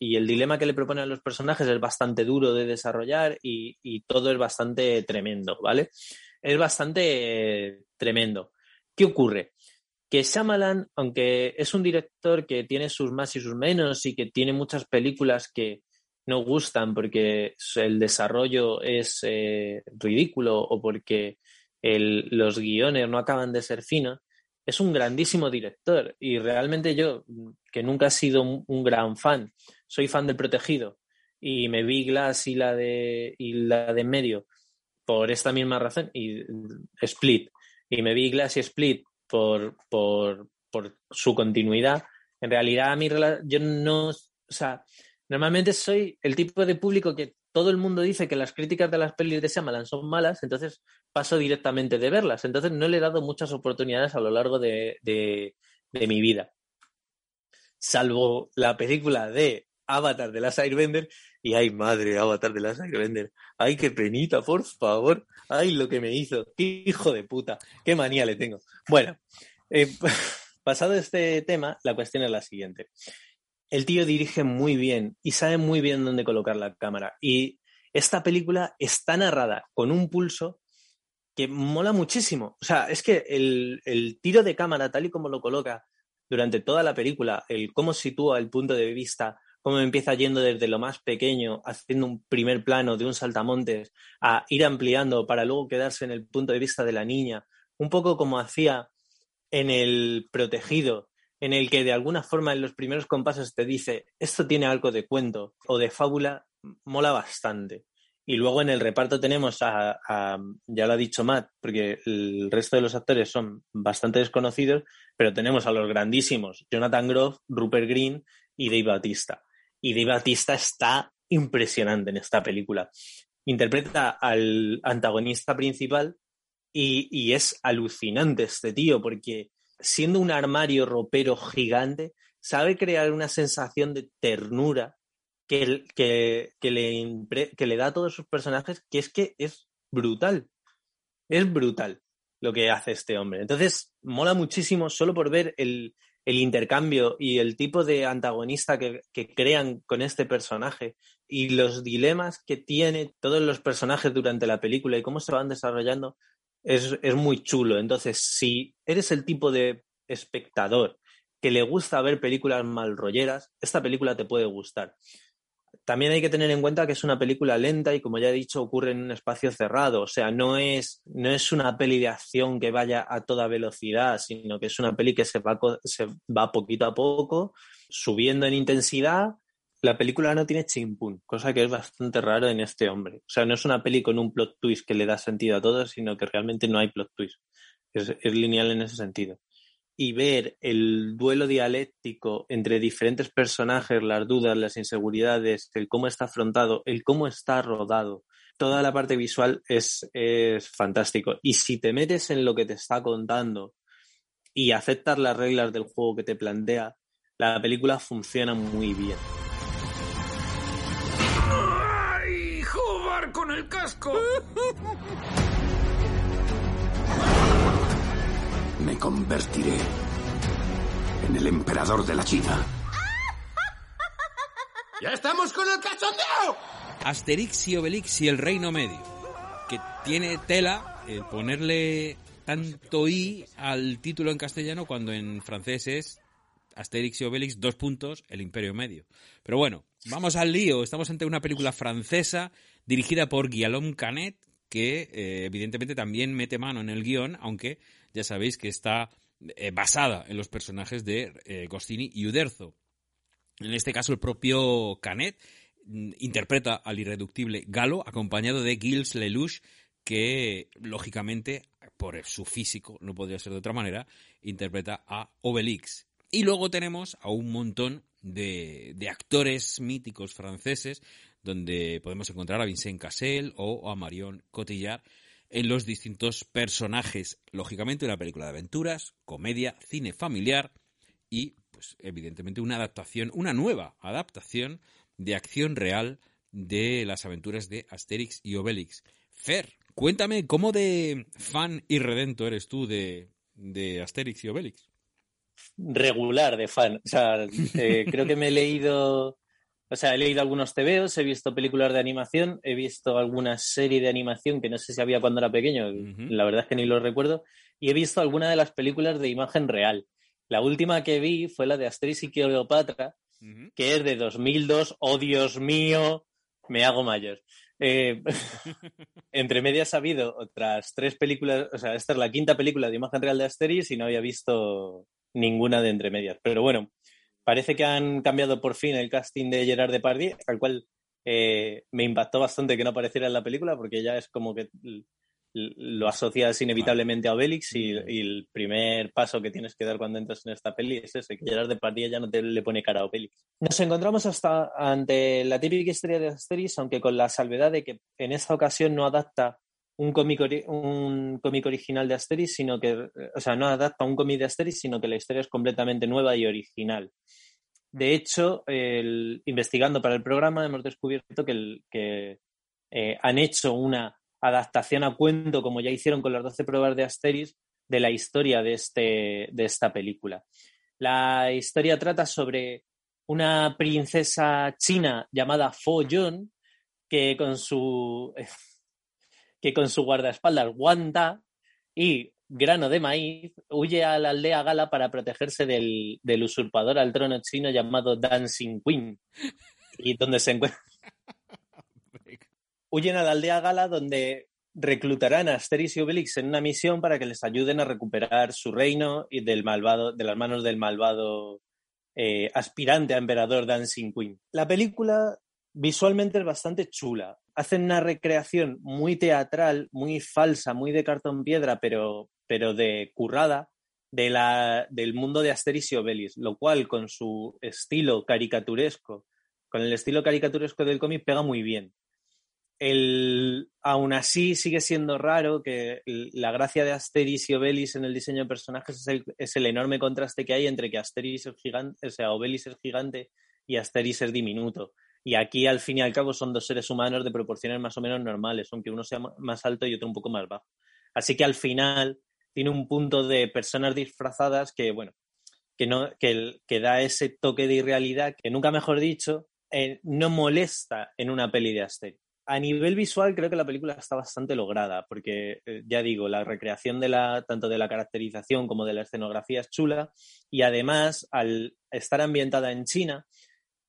el, dilema que le proponen los personajes es bastante duro de desarrollar y, todo es bastante tremendo, ¿vale? Es bastante tremendo. ¿Qué ocurre? Que Shyamalan, aunque es un director que tiene sus más y sus menos y que tiene muchas películas que no gustan porque el desarrollo es eh, ridículo o porque los guiones no acaban de ser finos, es un grandísimo director y realmente yo, que nunca he sido un, gran fan, soy fan del Protegido y me vi Glass y la de, y la de medio por esta misma razón y Split. Y me vi Glass y Split por, por, por su continuidad, en realidad a mí yo no, o sea, normalmente soy el tipo de público que todo el mundo dice que las críticas de las pelis de Shyamalan son malas, entonces paso directamente de verlas. Entonces no le he dado muchas oportunidades a lo largo de, mi vida. Salvo la película de Avatar de las Airbender y ay madre, Avatar de las Airbender. Ay, qué penita, por favor. Ay, lo que me hizo. Qué hijo de puta. Qué manía le tengo. Bueno, eh, pasado este tema, la cuestión es la siguiente el tío dirige muy bien y sabe muy bien dónde colocar la cámara. Y esta película está narrada con un pulso que mola muchísimo. O sea, es que el, tiro de cámara, tal y como lo coloca durante toda la película, el cómo sitúa el punto de vista, cómo empieza yendo desde lo más pequeño, haciendo un primer plano de un saltamontes, a ir ampliando para luego quedarse en el punto de vista de la niña, un poco como hacía en el protegido, en el que de alguna forma en los primeros compases te dice esto tiene algo de cuento o de fábula, mola bastante. Y luego en el reparto tenemos a, ya lo ha dicho Matt, porque el resto de los actores son bastante desconocidos, pero tenemos a los grandísimos Jonathan Groff, Rupert Green y Dave Batista. Y Dave Batista está impresionante en esta película. Interpreta al antagonista principal y, y es alucinante este tío, porque siendo un armario ropero gigante, sabe crear una sensación de ternura que, que, que, le, que le da a todos sus personajes, que es que es brutal. Es brutal. lo que hace este hombre. Entonces, mola muchísimo solo por ver el, el intercambio y el tipo de antagonista que, que, crean con este personaje y los dilemas que tiene todos los personajes durante la película y cómo se van desarrollando es, es muy chulo. Entonces, si eres el tipo de espectador que le gusta ver películas malrolleras, esta película te puede gustar. También hay que tener en cuenta que es una película lenta y, como ya he dicho, ocurre en un espacio cerrado. O sea, no es, no es una peli de acción que vaya a toda velocidad, sino que es una peli que se va, se va poquito a poco, subiendo en intensidad. La película no tiene chimpún, cosa que es bastante raro en este hombre. O sea, no es una peli con un plot twist que le da sentido a todo, sino que realmente no hay plot twist. Es, lineal en ese sentido y ver el duelo dialéctico entre diferentes personajes, las dudas, las inseguridades, el cómo está afrontado, el cómo está rodado, toda la parte visual es fantástico. Y si te metes en lo que te está contando y aceptas las reglas del juego que te plantea, la película funciona muy bien. El casco! Me convertiré en el emperador de la China. ¡Ya estamos con el cachondeo! Asterix y Obelix y el Reino Medio. Que tiene tela el ponerle tanto i al título en castellano cuando en francés es Asterix y Obelix, dos puntos, el Imperio Medio. Pero bueno, vamos al lío. Estamos ante una película francesa dirigida por Guillaume Canet, que eh, evidentemente también mete mano en el guion, aunque ya sabéis que está eh, basada en los personajes de eh, y Uderzo. En este caso, el propio Canet mm, interpreta al irreductible Galo, acompañado de Gilles Lelouch, que, lógicamente, por su físico, no podría ser de otra manera, interpreta a Obelix. Y luego tenemos a un montón de, de actores míticos franceses, donde podemos encontrar a Vincent Cassel o a Marion Cotillard, en los distintos personajes. Lógicamente, una película de aventuras, comedia, cine familiar y, pues, evidentemente, una adaptación, una nueva adaptación de acción real de las aventuras de Asterix y Obelix. Fer, cuéntame, ¿cómo de fan y redento eres tú de, de Asterix y Obelix? Regular de fan. O sea, eh, creo que me he leído o sea, he leído algunos tebeos, he visto películas de animación, he visto alguna serie de animación que no sé si había cuando era pequeño, la verdad es que ni lo recuerdo, y he visto alguna de las películas de imagen real. La última que vi fue la de Asterix y Cleopatra, que es de 2002. ¡Oh, Dios mío! Me hago mayor. Eh, entre medias ha habido otras tres películas, o sea, esta es la quinta película de imagen real de Asterix y no había visto ninguna de entre medias. Pero bueno, parece que han cambiado por fin el casting de Gerard Depardieu, al cual eh, me impactó bastante que no apareciera en la película porque ya es como que lo asocias inevitablemente a Obelix y, el primer paso que tienes que dar cuando entras en esta peli es ese, que Gerard Depardieu ya no te le pone cara a Obelix. Nos encontramos hasta ante la típica historia de Asterix, aunque con la salvedad de que en esta ocasión no adapta un cómic, un cómic original de Asterix, sino que, o sea, no adapta un cómic de Asterix, sino que la historia es completamente nueva y original. De hecho, investigando para el programa hemos descubierto que, eh, han hecho una adaptación a cuento, como ya hicieron con las 12 pruebas de Asterix, de la historia de, este, de esta película. La historia trata sobre una princesa china llamada Fo Yun, que con su que con su guardaespaldas Wanda y grano de maíz huye a la aldea gala para protegerse del, usurpador al trono chino llamado Dancing Queen. Y donde se encuentra. Huyen a la aldea gala donde reclutarán a Asterix y Obelix en una misión para que les ayuden a recuperar su reino y del malvado, de las manos del malvado eh, aspirante a emperador Dancing Queen. La película visualmente es bastante chula. Hacen una recreación muy teatral, muy falsa, muy de cartón piedra, pero, pero de currada de la, del mundo de Asterix y Obelix, lo cual con su estilo caricaturesco, con el estilo caricaturesco del cómic pega muy bien. El, aún así sigue siendo raro que la gracia de Asterix y Obelix en el diseño de personajes es el, es el enorme contraste que hay entre que Asterix es gigante, o sea, Obelix es gigante y Asterix es diminuto. Y aquí, al fin y al cabo, son dos seres humanos de proporciones más o menos normales, aunque uno sea más alto y otro un poco más bajo. Así que al final, tiene un punto de personas disfrazadas que, bueno, que, no, que, que da ese toque de irrealidad que, nunca mejor dicho, eh, no molesta en una peli de Asterix. A nivel visual creo que la película está bastante lograda, porque eh, ya digo, la recreación de la, tanto de la caracterización como de la escenografía es chula y además al estar ambientada en China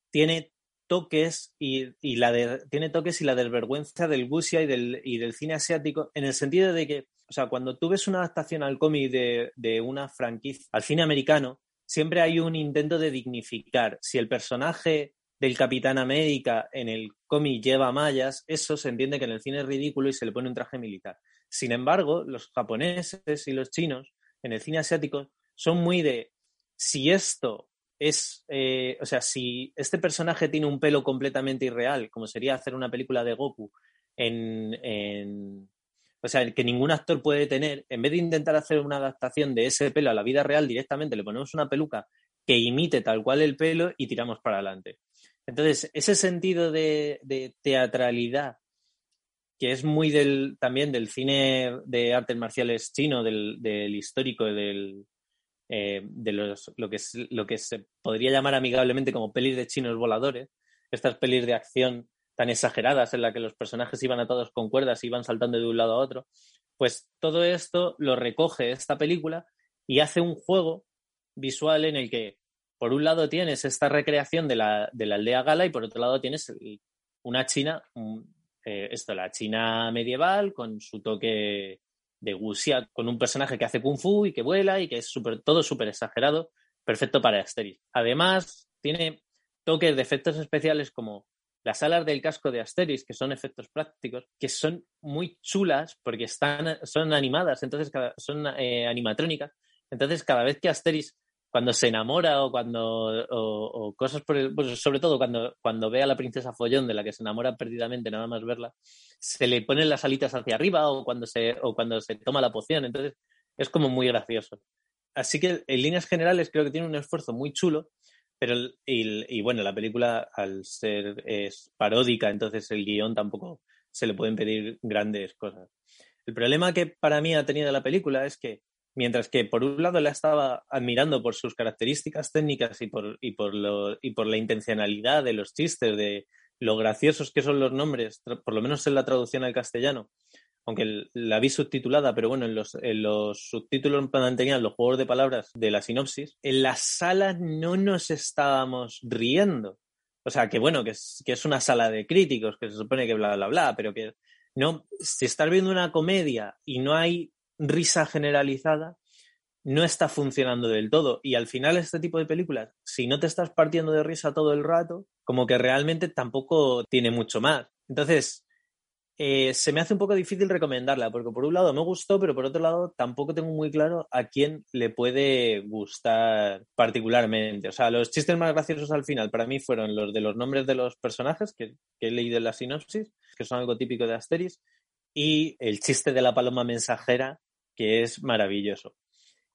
tiene toques y, la tiene toques y la desvergüenza del Gusia y del, y del cine asiático en el sentido de que, o sea, cuando tú ves una adaptación al cómic de, de una franquicia, al cine americano, siempre hay un intento de dignificar. Si el personaje del Capitán América en el cómic lleva mallas, eso se entiende que en el cine es ridículo y se le pone un traje militar. Sin embargo, los japoneses y los chinos en el cine asiático son muy de si esto es, eh, o sea, si este personaje tiene un pelo completamente irreal, como sería hacer una película de Goku en, en o sea, que ningún actor puede tener, en vez de intentar hacer una adaptación de ese pelo a la vida real directamente, le ponemos una peluca que imite tal cual el pelo y tiramos para adelante. Entonces, ese sentido de, teatralidad, que es muy del, también del cine de artes marciales chino, del, histórico, del, eh, de los, lo, que lo que se podría llamar amigablemente como pelis de chinos voladores, estas pelis de acción tan exageradas en la que los personajes iban atados con cuerdas y iban saltando de un lado a otro, pues todo esto lo recoge esta película y hace un juego visual en el que por un lado tienes esta recreación de la, de la aldea gala y por otro lado tienes una China, eh, esto, la China medieval con su toque de wuxia, con un personaje que hace kung fu y que vuela y que es super, todo súper exagerado, perfecto para Asterix. Además, tiene toques de efectos especiales como las alas del casco de Asterix, que son efectos prácticos, que son muy chulas porque están, son animadas, entonces son eh, animatrónicas. Entonces, cada vez que Asterix cuando se enamora o cuando o, cosas por el, pues sobre todo cuando, cuando ve a la princesa Follón de la que se enamora perdidamente nada más verla, se le ponen las alitas hacia arriba o cuando se, o cuando se toma la poción. Entonces es como muy gracioso. Así que en líneas generales creo que tiene un esfuerzo muy chulo, pero y, bueno, la película al ser es paródica, entonces el guion tampoco se le pueden pedir grandes cosas. El problema que para mí ha tenido la película es que Mientras que por un lado la estaba admirando por sus características técnicas y por, y por, lo, y por la intencionalidad de los chistes, de lo graciosos que son los nombres, por lo menos en la traducción al castellano, aunque la vi subtitulada, pero bueno, en los, en los subtítulos mantenían los juegos de palabras de la sinopsis, en la sala no nos estábamos riendo. O sea, que bueno, que es, que es una sala de críticos, que se supone que bla, bla, bla, pero que no, si estás viendo una comedia y no hay risa generalizada no está funcionando del todo. Y al final este tipo de películas, si no te estás partiendo de risa todo el rato, como que realmente tampoco tiene mucho más. Entonces, eh, se me hace un poco difícil recomendarla, porque por un lado me gustó, pero por otro lado tampoco tengo muy claro a quién le puede gustar particularmente. O sea, los chistes más graciosos al final para mí fueron los de los nombres de los personajes que, que he leído en la sinopsis, que son algo típico de Asteris, y el chiste de la paloma mensajera, que es maravilloso.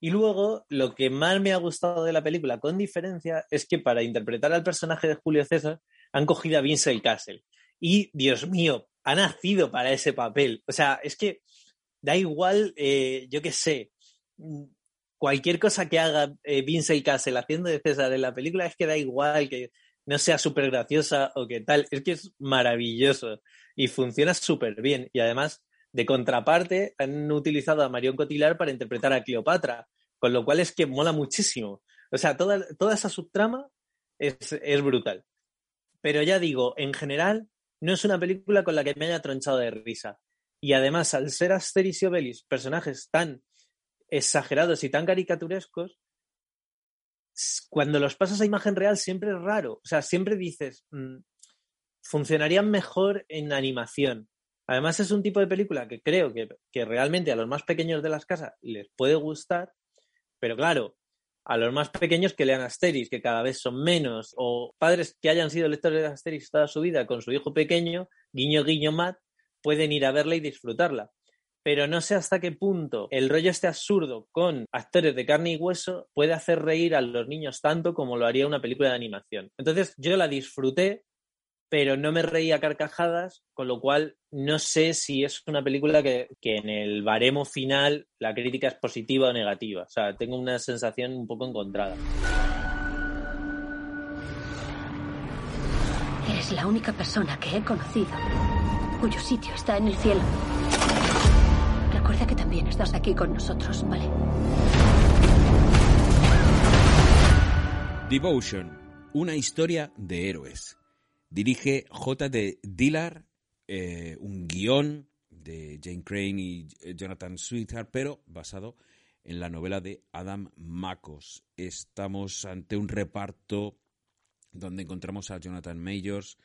Y luego, lo que más me ha gustado de la película, con diferencia, es que para interpretar al personaje de Julio César han cogido a Vincent Castle. Y, Dios mío, ha nacido para ese papel. O sea, es que da igual, eh, yo qué sé, cualquier cosa que haga eh, Vincent Castle haciendo de César en la película, es que da igual que no sea súper graciosa o que tal. Es que es maravilloso y funciona súper bien. Y además, de contraparte, han utilizado a Marion Cotillard para interpretar a Cleopatra, con lo cual es que mola muchísimo. O sea, toda, toda esa subtrama es, es brutal. Pero ya digo, en general, no es una película con la que me haya tronchado de risa. Y además, al ser Asterix y Obelix personajes tan exagerados y tan caricaturescos, cuando los pasas a imagen real siempre es raro. O sea, siempre dices, mm, funcionarían mejor en animación. Además, es un tipo de película que creo que, realmente a los más pequeños de las casas les puede gustar, pero claro, a los más pequeños que lean Asterix, que cada vez son menos, o padres que hayan sido lectores de Asterix toda su vida con su hijo pequeño, guiño, guiño, mat, pueden ir a verla y disfrutarla. Pero no sé hasta qué punto el rollo este absurdo con actores de carne y hueso puede hacer reír a los niños tanto como lo haría una película de animación. Entonces yo la disfruté, pero no me reía carcajadas, con lo cual no sé si es una película que, que, en el baremo final la crítica es positiva o negativa. O sea, tengo una sensación un poco encontrada. Eres la única persona que he conocido cuyo sitio está en el cielo. Recuerda que también estás aquí con nosotros, ¿vale? Devotion, una historia de héroes. Dirige J.D. Dillard, eh, un guion de Jane Crane y eh, Jonathan Sweetheart, pero basado en la novela de Adam Makos. Estamos ante un reparto donde encontramos a Jonathan Majors,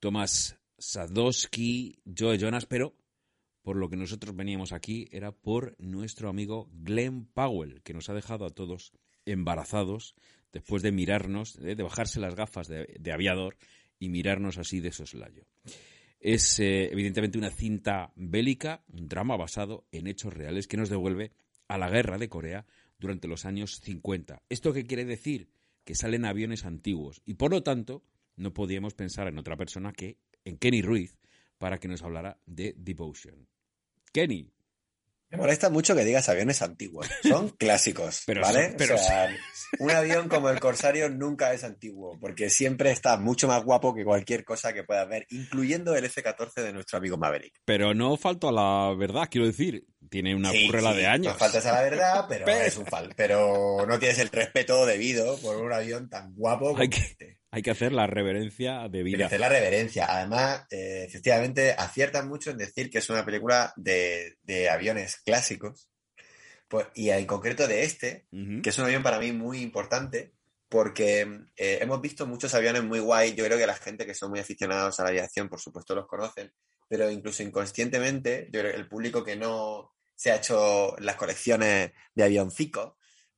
Thomas Sadowski, Joe Jonas, pero por lo que nosotros veníamos aquí era por nuestro amigo Glenn Powell, que nos ha dejado a todos embarazados después de mirarnos, de, bajarse las gafas de, aviador y mirarnos así de soslayo. Es eh, evidentemente una cinta bélica, un drama basado en hechos reales que nos devuelve a la guerra de Corea durante los años 50. ¿Esto qué quiere decir? Que salen aviones antiguos y por lo tanto no podíamos pensar en otra persona que en Kenny Ruiz para que nos hablara de Devotion. Kenny, me molesta mucho que digas aviones antiguos. Son clásicos, ¿vale? pero o sea, un avión como el Corsario nunca es antiguo, porque siempre está mucho más guapo que cualquier cosa que puedas ver, incluyendo el F-14 de nuestro amigo Maverick. Pero no falto a la verdad, quiero decir, tiene una currela de años. No faltas a la verdad, pero, es un fal pero no tienes el respeto debido por un avión tan guapo como este. Hay que hacer la reverencia de vida. Hay que hacer la reverencia. Además, eh, efectivamente, aciertan mucho en decir que es una película de, aviones clásicos. Pues, y en concreto de este, que es un avión para mí muy importante, porque eh, hemos visto muchos aviones muy guay. Yo creo que la gente que son muy aficionados a la aviación, por supuesto, los conocen, pero incluso inconscientemente, yo creo que el público que no se ha hecho las colecciones de avioncicos,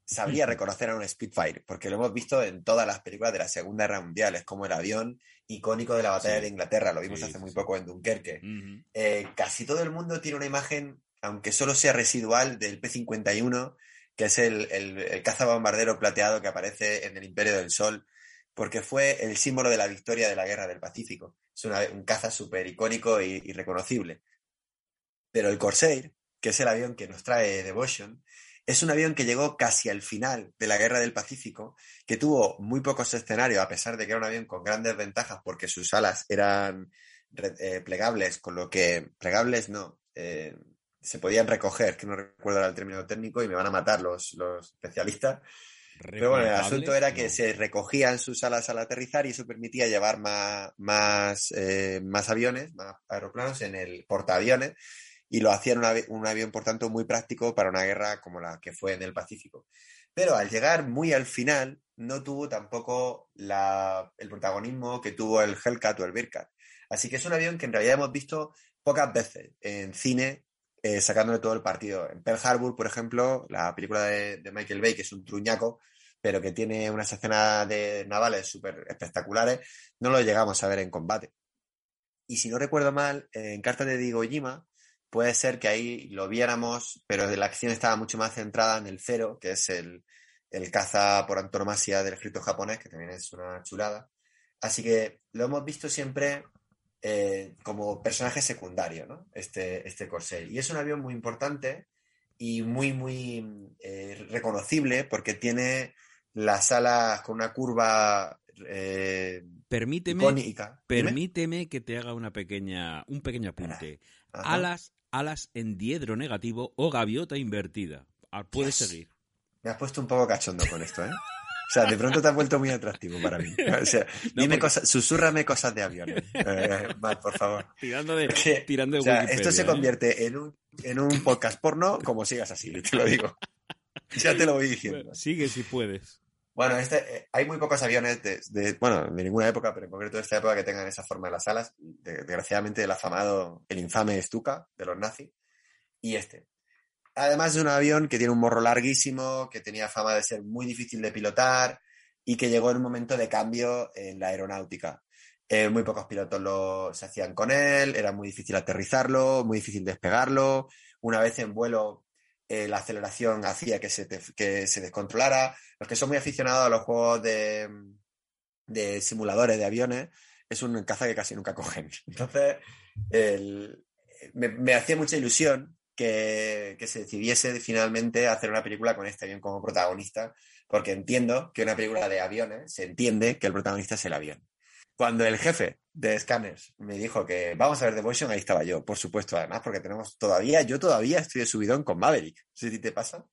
sabría reconocer a un Spitfire, porque lo hemos visto en todas las películas de la Segunda Guerra Mundial, es como el avión icónico de la batalla de Inglaterra, lo vimos hace muy poco en Dunkerque. Eh, casi todo el mundo tiene una imagen, aunque solo sea residual, del P-51, que es el, el, caza bombardero plateado que aparece en el Imperio del Sol, porque fue el símbolo de la victoria de la Guerra del Pacífico. Es un caza súper icónico y, y reconocible. Pero el Corsair, que es el avión que nos trae Devotion, es un avión que llegó casi al final de la Guerra del Pacífico, que tuvo muy pocos escenarios, a pesar de que era un avión con grandes ventajas porque sus alas eran eh, plegables, con lo que plegables no, eh, se podían recoger, que no recuerdo el término técnico y me van a matar los, los especialistas. Pero bueno, el asunto era que se recogían sus alas al aterrizar y eso permitía llevar más, más, eh, más aviones, más aeroplanos en el portaaviones y lo hacían un, avión, por tanto, muy práctico para una guerra como la que fue en el Pacífico. Pero al llegar muy al final, no tuvo tampoco el protagonismo que tuvo el Hellcat o el Bearcat. Así que es un avión que en realidad hemos visto pocas veces en cine eh, sacándole todo el partido. En Pearl Harbor, por ejemplo, la película de, Michael Bay, que es un truñaco, pero que tiene unas escenas de navales súper espectaculares, no lo llegamos a ver en combate. Y si no recuerdo mal, en Carta de Diego Jima puede ser que ahí lo viéramos, pero la acción estaba mucho más centrada en el cero, que es el, caza por antonomasia del escrito japonés, que también es una chulada. Así que lo hemos visto siempre eh, como personaje secundario, ¿no? Este, este. Y es un avión muy importante y muy, muy eh, reconocible porque tiene las alas con una curva eh, permíteme, Permíteme que te haga una pequeña, un pequeño apunte. Alas alas en diedro negativo o gaviota invertida. Ah, puedes seguir. Me has puesto un poco cachondo con esto, ¿eh? O sea, de pronto te has vuelto muy atractivo para mí. O sea, dime cosas, susúrrame cosas de aviones. Eh, por favor. Tirando de, tirando de o sea, Esto se ¿eh? convierte en un, en un podcast porno como sigas así, te lo digo. Ya te lo voy diciendo. sigue si puedes. Bueno, este, eh, hay muy pocos aviones de, bueno, de ninguna época, pero en concreto de esta época que tengan esa forma de las alas. desgraciadamente el afamado, el infame Stuka de los nazis. Y este. Además es un avión que tiene un morro larguísimo, que tenía fama de ser muy difícil de pilotar y que llegó en un momento de cambio en la aeronáutica. Eh, muy pocos pilotos lo, se hacían con él, era muy difícil aterrizarlo, muy difícil despegarlo. Una vez en vuelo eh, la aceleración hacía que se, que se descontrolara. Los que son muy aficionados a los juegos de, de simuladores de aviones, es un caza que casi nunca cogen. Entonces, me, hacía mucha ilusión que, se decidiese finalmente hacer una película con este avión como protagonista, porque entiendo que una película de aviones se entiende que el protagonista es el avión. Cuando el jefe de Scanners me dijo que vamos a ver Devotion, ahí estaba yo, por supuesto, además, porque tenemos todavía, yo todavía estoy de subidón con Maverick. Si te pasa.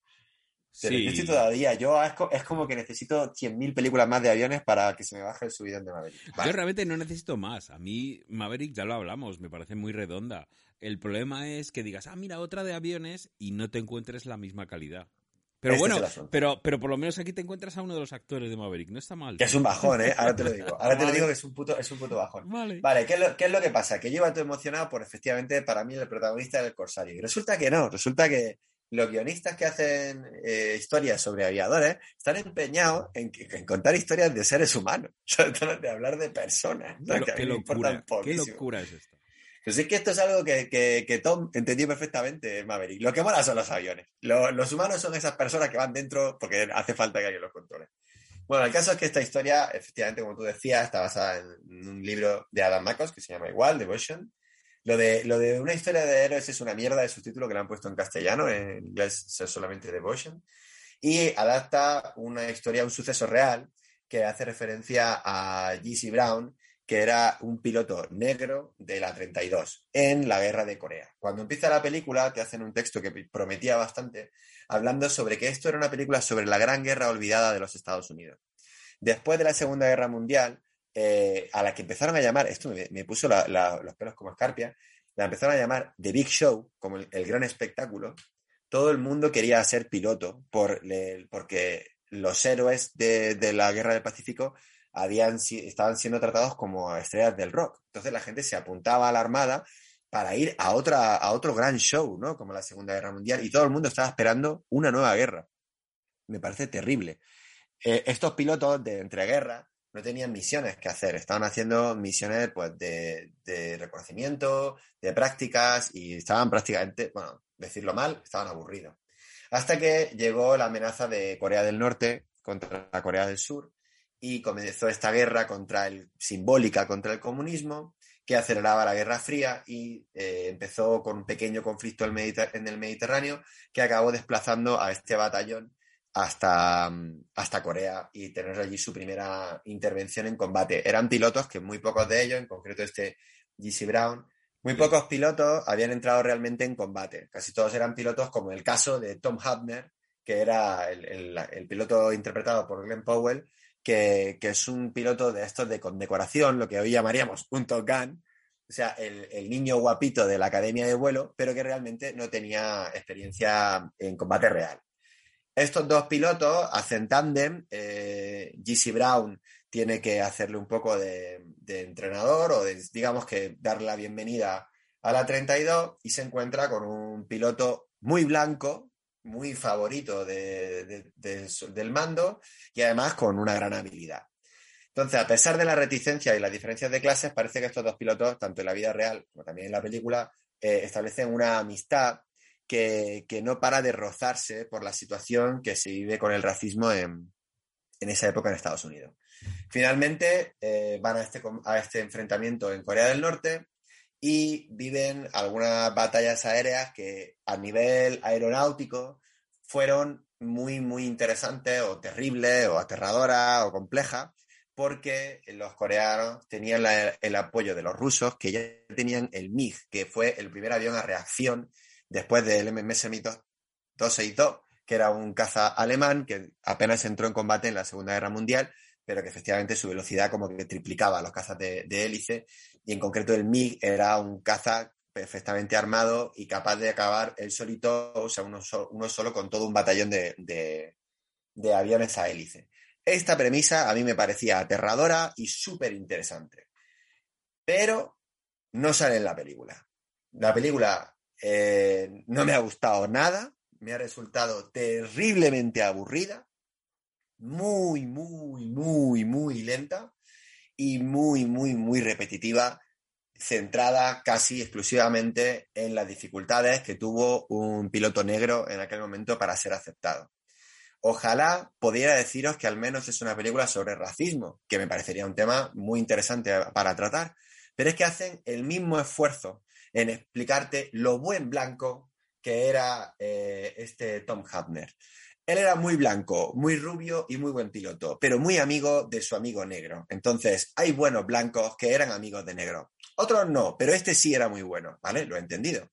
Sí. estoy todavía, yo es, como que necesito 100.000 películas más de aviones para que se me baje el subidón de Maverick. Yo realmente no necesito más. A mí Maverick ya lo hablamos, me parece muy redonda. El problema es que digas, ah, mira, otra de aviones y no te encuentres la misma calidad. Pero bueno, pero, pero por lo menos aquí te encuentras a uno de los actores de Maverick, no está mal. Que es un bajón, ¿eh? Ahora te lo digo. Ahora te lo digo que es un puto, es un puto bajón. Vale. Vale, ¿qué es, lo, ¿qué es lo que pasa? Que yo iba todo emocionado por efectivamente para mí el protagonista del Corsario. Y resulta que no, resulta que los guionistas que hacen eh, historias sobre aviadores están empeñados en, contar historias de seres humanos, de hablar de personas. Qué, locura, qué locura es esto. Pues es que esto es algo que, Tom entendió perfectamente, Maverick. Lo que mola son los aviones. los humanos son esas personas que van dentro porque hace falta que alguien los controle. Bueno, el caso es que esta historia, efectivamente, como tú decías, está basada en un libro de Adam Makos que se llama igual, Devotion, lo de, lo de una historia de héroes es una mierda de subtítulo que le han puesto en castellano, en inglés es solamente Devotion, y adapta una historia, un suceso real que hace referencia a G.C. Brown, que era un piloto negro de la 32 en la guerra de Corea. Cuando empieza la película, te hacen un texto que prometía bastante, hablando sobre que esto era una película sobre la gran guerra olvidada de los Estados Unidos. Después de la Segunda Guerra Mundial, eh, a la que empezaron a llamar, esto me, puso los pelos como escarpia, la empezaron a llamar The Big Show, como el, gran espectáculo. Todo el mundo quería ser piloto por, porque los héroes de, la Guerra del Pacífico habían, estaban siendo tratados como estrellas del rock. Entonces la gente se apuntaba a la Armada para ir a, otra, a otro gran show, ¿no? Como la Segunda Guerra Mundial, y todo el mundo estaba esperando una nueva guerra. Me parece terrible. Eh, estos pilotos de entreguerra no tenían misiones que hacer, estaban haciendo misiones pues, de, reconocimiento, de prácticas y estaban prácticamente, bueno, decirlo mal, estaban aburridos. Hasta que llegó la amenaza de Corea del Norte contra Corea del Sur y comenzó esta guerra contra el, simbólica contra el comunismo que aceleraba la Guerra Fría y eh, empezó con un pequeño conflicto en el Mediterráneo que acabó desplazando a este batallón hasta, hasta Corea y tener allí su primera intervención en combate. Eran pilotos que muy pocos de ellos, en concreto este GC Brown, muy pocos pilotos habían entrado realmente en combate. Casi todos eran pilotos como el caso de Tom Hubner, que era el, piloto interpretado por Glenn Powell, que, es un piloto de estos de condecoración, lo que hoy llamaríamos un Top Gun, o sea, el, niño guapito de la academia de vuelo, pero que realmente no tenía experiencia en combate real. Estos dos pilotos hacen tándem. Eh, Brown tiene que hacerle un poco de, entrenador o digamos que darle la bienvenida a la 32 y se encuentra con un piloto muy blanco, muy favorito del mando y además con una gran habilidad. Entonces, a pesar de la reticencia y las diferencias de clases, parece que estos dos pilotos, tanto en la vida real como también en la película, eh, establecen una amistad que, no para de rozarse por la situación que se vive con el racismo en, esa época en Estados Unidos. Finalmente eh, van este, a este enfrentamiento en Corea del Norte y viven algunas batallas aéreas que a nivel aeronáutico fueron muy, muy interesantes o terribles o aterradoras o complejas porque los coreanos tenían el apoyo de los rusos que ya tenían el MiG, que fue el primer avión a reacción después del MMS 262, que era un caza alemán que apenas entró en combate en la Segunda Guerra Mundial, pero que efectivamente su velocidad como que triplicaba los cazas de, hélice, y en concreto el MiG era un caza perfectamente armado y capaz de acabar él solito, o sea, uno, solo con todo un batallón de, aviones a hélice. Esta premisa a mí me parecía aterradora y súper interesante. Pero no sale en la película. La película eh, no me ha gustado nada, me ha resultado terriblemente aburrida, muy, muy, muy, muy lenta y muy, muy, muy repetitiva, centrada casi exclusivamente en las dificultades que tuvo un piloto negro en aquel momento para ser aceptado. Ojalá pudiera deciros que al menos es una película sobre racismo, que me parecería un tema muy interesante para tratar, pero es que hacen el mismo esfuerzo en explicarte lo buen blanco que era eh, este Tom Hapner. Él era muy blanco, muy rubio y muy buen piloto, pero muy amigo de su amigo negro. Entonces, hay buenos blancos que eran amigos de negro. Otros no, pero este sí era muy bueno, ¿vale? Lo he entendido.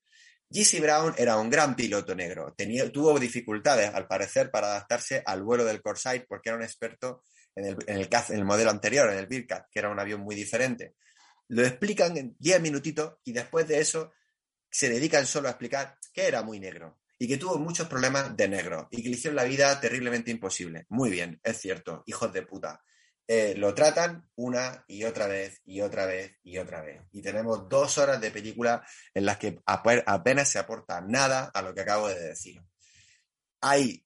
G.C. Brown era un gran piloto negro. Tenía, tuvo dificultades, al parecer, para adaptarse al vuelo del Corsair porque era un experto en el, en el, modelo anterior, en el Bearcat, que era un avión muy diferente. Lo explican en 10 minutitos y después de eso se dedican solo a explicar que era muy negro y que tuvo muchos problemas de negro y que le hicieron la vida terriblemente imposible. Muy bien, es cierto, hijos de puta. Eh, lo tratan una y otra vez y otra vez y otra vez. Y tenemos dos horas de película en las que apenas se aporta nada a lo que acabo de decir. Hay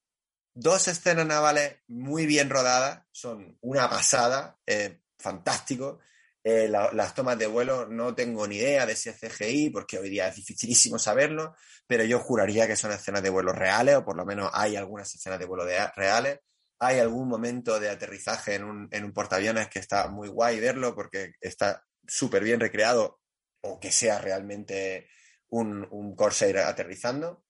dos escenas navales muy bien rodadas, son una pasada, eh, fantástico. Eh, las tomas de vuelo no tengo ni idea de si es CGI, porque hoy día es dificilísimo saberlo, pero yo juraría que son escenas de vuelo reales, o por lo menos hay algunas escenas de vuelo reales hay algún momento de aterrizaje en un, en un portaaviones que está muy guay verlo porque está súper bien recreado o que sea realmente un, un Corsair aterrizando.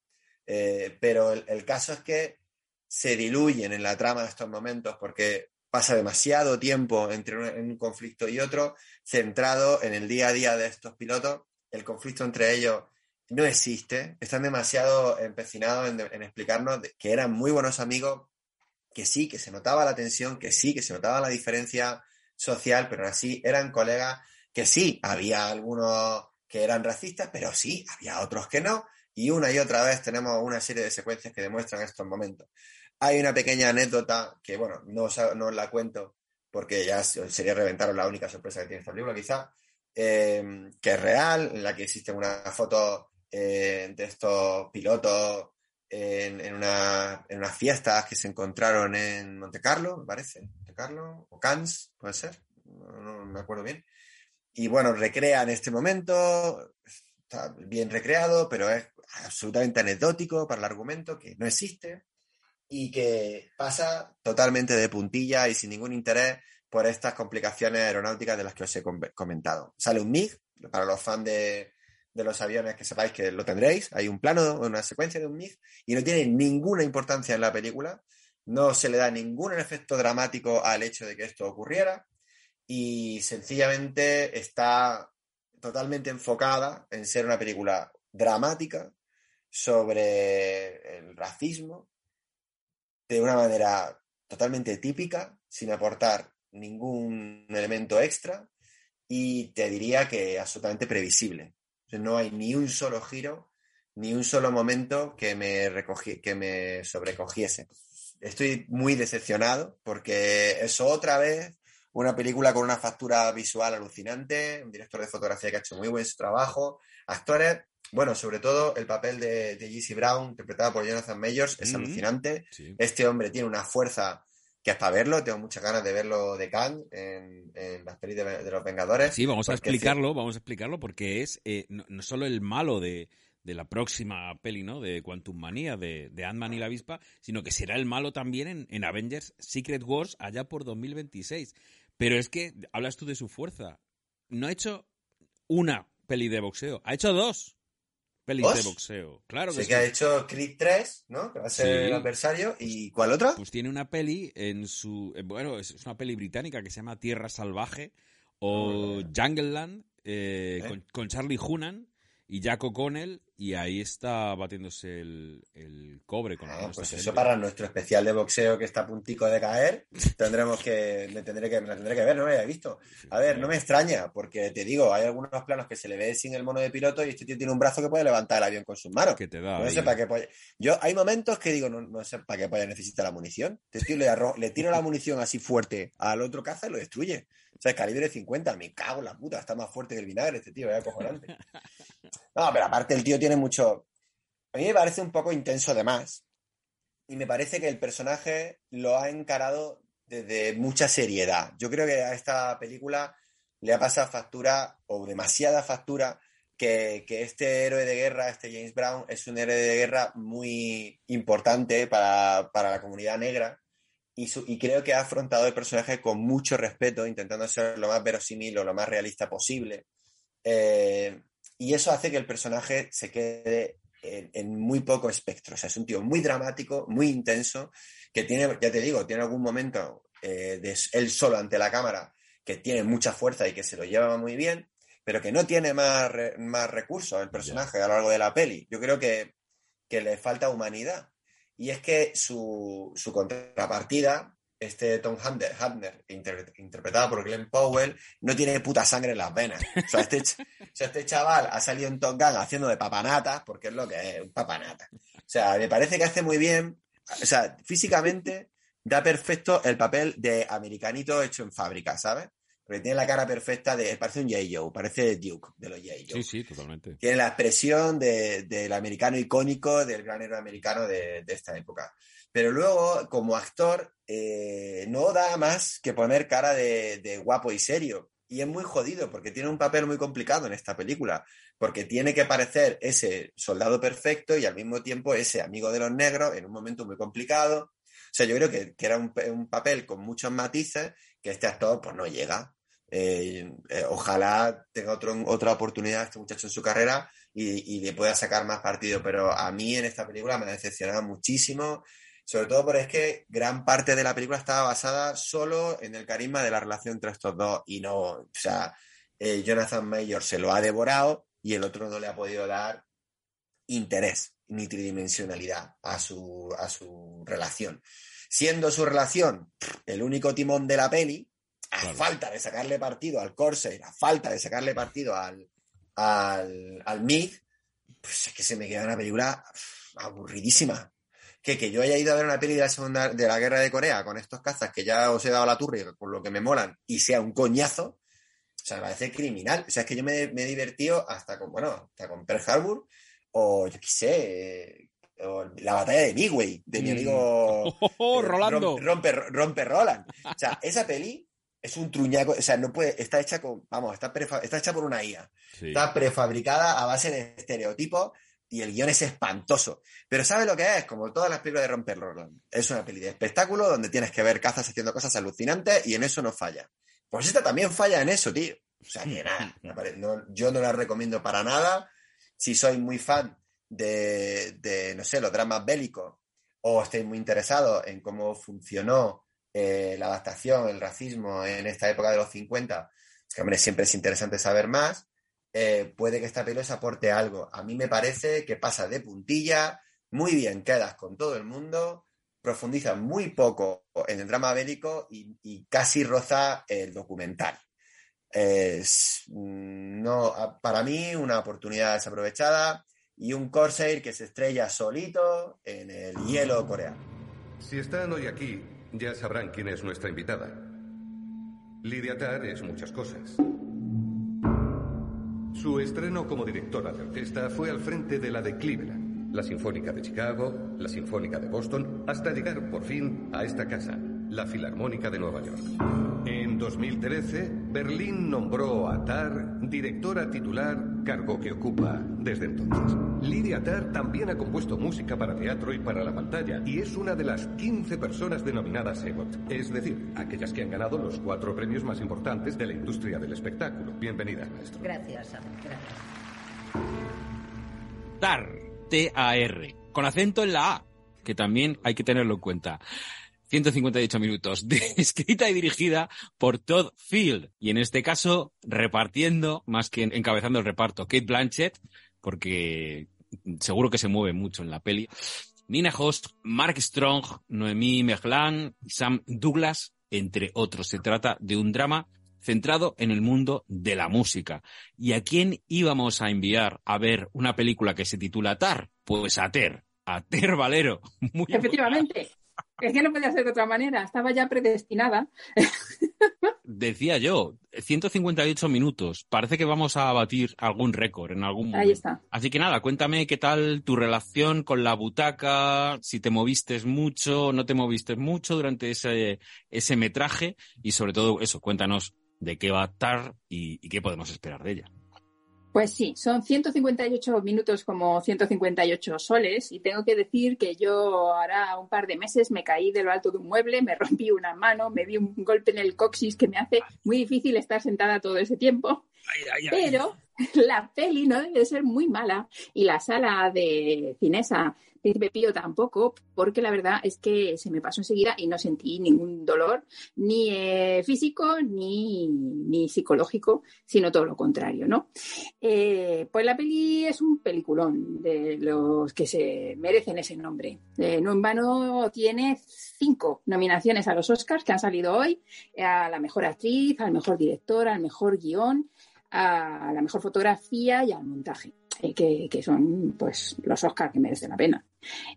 Eh, pero el, caso es que se diluyen en la trama de estos momentos porque pasa demasiado tiempo entre un, conflicto y otro, centrado en el día a día de estos pilotos. El conflicto entre ellos no existe. Están demasiado empecinados en, en explicarnos que eran muy buenos amigos, que sí, que se notaba la tensión, que sí, que se notaba la diferencia social, pero así eran colegas que sí, había algunos que eran racistas, pero sí, había otros que no, y una y otra vez tenemos una serie de secuencias que demuestran estos momentos. Hay una pequeña anécdota que, bueno, no os, no la cuento porque ya sería reventaros la única sorpresa que tiene esta película, quizá, eh, que es real, en la que existe una foto eh, de estos pilotos en, unas fiestas que se encontraron en Monte Carlo, me parece, Monte Carlo, o Cannes, puede ser, no, me acuerdo bien. Y bueno, recrean este momento, está bien recreado, pero es absolutamente anecdótico para el argumento, que no existe y que pasa totalmente de puntilla y sin ningún interés por estas complicaciones aeronáuticas de las que os he comentado. Sale un MiG, para los fans de, los aviones que sepáis que lo tendréis. Hay un plano, una secuencia de un MiG y no tiene ninguna importancia en la película. No se le da ningún efecto dramático al hecho de que esto ocurriera y sencillamente está totalmente enfocada en ser una película dramática sobre el racismo de una manera totalmente típica, sin aportar ningún elemento extra y te diría que absolutamente previsible no hay ni un solo giro, ni un solo momento que me, que me sobrecogiese. Estoy muy decepcionado porque es otra vez una película con una factura visual alucinante, un director de fotografía que ha hecho muy buen trabajo, actores, bueno, sobre todo el papel de, de Brown, interpretado por Jonathan Majors, es alucinante. Este hombre tiene una fuerza que hasta verlo, tengo muchas ganas de verlo de Kang en, las pelis de, los Vengadores. Sí, vamos a explicarlo, vamos a explicarlo porque es eh, no, solo el malo de, la próxima peli, ¿no? De Quantum Manía, de, de Ant-Man y la avispa, sino que será el malo también en, en, Avengers Secret Wars allá por 2026. Pero es que hablas tú de su fuerza. No ha hecho una peli de boxeo, ha hecho dos pelis de boxeo. Claro que sí. que ha hecho Creed 3, ¿no? Que va a ser el adversario. ¿Y cuál otra? Pues tiene una peli en su. Eh, bueno, es una peli británica que se llama Tierra Salvaje o ah, Jungleland eh, ¿Eh? con, con, Charlie Hunan y Jack O'Connell y ahí está batiéndose el, el cobre con ah, Pues eso para nuestro especial de boxeo que está a puntico de caer, tendremos que, me tendré que, me la tendré que ver, no me he visto. A ver, no me extraña, porque te digo, hay algunos planos que se le ve sin el mono de piloto y este tío tiene un brazo que puede levantar el avión con sus manos. Que te da. No sé para qué Yo, hay momentos que digo, no, no sé para qué polla necesita la munición. Este tío le, le tiro la munición así fuerte al otro caza y lo destruye. O sea, calibre 50, me cago en la puta, está más fuerte que el vinagre este tío, acojonante. No, pero aparte el tío tiene mucho... A mí me parece un poco intenso de más. Y me parece que el personaje lo ha encarado desde mucha seriedad. Yo creo que a esta película le ha pasado factura, o demasiada factura, que, este héroe de guerra, este James Brown, es un héroe de guerra muy importante para, la comunidad negra y, y, creo que ha afrontado el personaje con mucho respeto, intentando ser lo más verosímil o lo más realista posible. Eh, y eso hace que el personaje se quede en, muy poco espectro. O sea, es un tío muy dramático, muy intenso, que tiene, ya te digo, tiene algún momento eh, de él solo ante la cámara que tiene mucha fuerza y que se lo lleva muy bien, pero que no tiene más, más recursos el personaje a lo largo de la peli. Yo creo que, le falta humanidad. Y es que su, su contrapartida, este Tom Hunter, interpretado por Glenn Powell, no tiene puta sangre en las venas. O sea, este, este chaval ha salido en Top Gun haciendo de papanata, porque es lo que es, un papanata. O sea, me parece que hace muy bien, o sea, físicamente da perfecto el papel de americanito hecho en fábrica, ¿sabes? Porque tiene la cara perfecta de. Parece un J. Joe, parece Duke de los J. Joe. Sí, sí, totalmente. Tiene la expresión del americano icónico, del gran héroe americano de, esta época. Pero luego, como actor, eh, no da más que poner cara de, guapo y serio. Y es muy jodido porque tiene un papel muy complicado en esta película. Porque tiene que parecer ese soldado perfecto y al mismo tiempo ese amigo de los negros en un momento muy complicado. O sea, yo creo que, era un, un, papel con muchos matices que este actor pues no llega. Eh, eh, ojalá tenga otro, otra oportunidad este muchacho en su carrera y, le pueda sacar más partido, pero a mí en esta película me ha decepcionado muchísimo, sobre todo porque es que gran parte de la película estaba basada solo en el carisma de la relación entre estos dos y no, o sea, eh, Jonathan Mayor se lo ha devorado y el otro no le ha podido dar interés ni tridimensionalidad a su, a su relación. Siendo su relación el único timón de la peli, a falta de sacarle partido al Corsair, a falta de sacarle partido al, al, al MIG, pues es que se me queda una película aburridísima. Que, que yo haya ido a ver una peli de la segunda de la guerra de Corea con estos cazas que ya os he dado la turri por lo que me molan y sea un coñazo, o sea, me parece criminal. O sea, es que yo me, he divertido hasta con, bueno, hasta con Pearl Harbor o yo qué sé, la batalla de Midway, de mi mm. amigo oh, Rolando. Rompe, rompe Roland. O sea, esa peli es un truñaco, o sea, no puede, está hecha con, vamos, está, está hecha por una IA. Está prefabricada a base de estereotipos y el guion es espantoso. Pero ¿sabes lo que es? Como todas las películas de Romper Roland. Es una peli de espectáculo donde tienes que ver cazas haciendo cosas alucinantes y en eso no falla. Pues esta también falla en eso, tío. O sea, que nada, yo no la recomiendo para nada. Si sois muy fan de, de, no sé, los dramas bélicos o estáis muy interesados en cómo funcionó eh, la adaptación, el racismo en esta época de los 50, es que, siempre es interesante saber más. Eh, puede que esta película aporte algo. A mí me parece que pasa de puntilla, muy bien quedas con todo el mundo, profundiza muy poco en el drama bélico y, casi roza el documental. Es, mm, no, para mí, una oportunidad desaprovechada y un Corsair que se estrella solito en el hielo coreano. Si están hoy aquí, ya sabrán quién es nuestra invitada. Lydia Tarr es muchas cosas. Su estreno como directora de orquesta fue al frente de la de Cleveland, la Sinfónica de Chicago, la Sinfónica de Boston, hasta llegar por fin a esta casa, la Filarmónica de Nueva York. En 2013, Berlín nombró a Tar directora titular, cargo que ocupa desde entonces. Lydia Tar también ha compuesto música para teatro y para la pantalla y es una de las 15 personas denominadas EGOT, es decir, aquellas que han ganado los cuatro premios más importantes de la industria del espectáculo. Bienvenida, maestro. Gracias, gracias. TAR, T-A-R, con acento en la A, que también hay que tenerlo en cuenta. 158 minutos, de, escrita y dirigida por Todd Field. Y en este caso, repartiendo, más que encabezando el reparto, Kate Blanchett, porque seguro que se mueve mucho en la peli. Nina Host, Mark Strong, Noemí Meglan, Sam Douglas, entre otros. Se trata de un drama centrado en el mundo de la música. ¿Y a quién íbamos a enviar a ver una película que se titula Tar? Pues a Ter, a Ter Valero. Muy Efectivamente. Es que no podía ser de otra manera, estaba ya predestinada. Decía yo, 158 minutos. Parece que vamos a batir algún récord en algún momento. Ahí está. Así que nada, cuéntame qué tal tu relación con la butaca, si te moviste mucho, no te moviste mucho durante ese, ese metraje y sobre todo eso, cuéntanos de qué va a estar y qué podemos esperar de ella. Pues sí, son 158 minutos como 158 soles y tengo que decir que yo ahora un par de meses me caí de lo alto de un mueble, me rompí una mano, me di un golpe en el coxis que me hace muy difícil estar sentada todo ese tiempo. Pero la peli no debe ser muy mala y la sala de Cinesa Príncipe Pío tampoco, porque la verdad es que se me pasó enseguida y no sentí ningún dolor, ni eh, físico ni, ni, psicológico, sino todo lo contrario, ¿no? Eh, pues la peli es un peliculón de los que se merecen ese nombre. Eh, no en vano tiene cinco nominaciones a los Oscars que han salido hoy, a la mejor actriz, al mejor director, al mejor guion, a la mejor fotografía y al montaje. Que, que, son pues los Oscars que merecen la pena.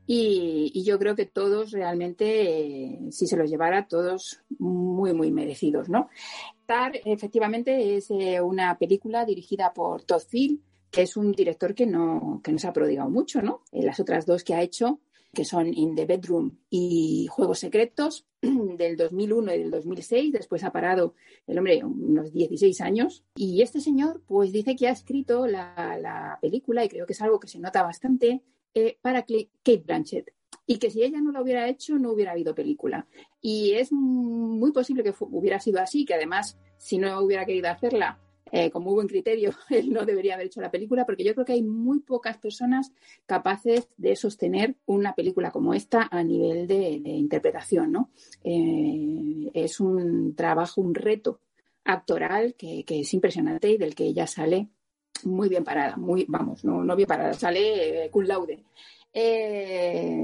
Y, yo creo que todos realmente, si se los llevara, todos muy, muy merecidos, ¿no? Tar, efectivamente, es eh, una película dirigida por Todd que es un director que no, que no se ha prodigado mucho, ¿no? En las otras dos que ha hecho, que son In the Bedroom y Juegos Secretos, del 2001 y del 2006. Después ha parado el hombre unos 16 años. Y este señor, pues dice que ha escrito la, la película, y creo que es algo que se nota bastante, eh, para Kate Blanchett y que si ella no lo hubiera hecho no hubiera habido película. Y es muy posible que hubiera sido así, que además si no hubiera querido hacerla eh, con muy buen criterio, él no debería haber hecho la película, porque yo creo que hay muy pocas personas capaces de sostener una película como esta a nivel de, interpretación. ¿no? Eh, es un trabajo, un reto actoral que, es impresionante y del que ella sale muy bien parada, muy, vamos, no, no bien parada, sale eh, laude. Eh,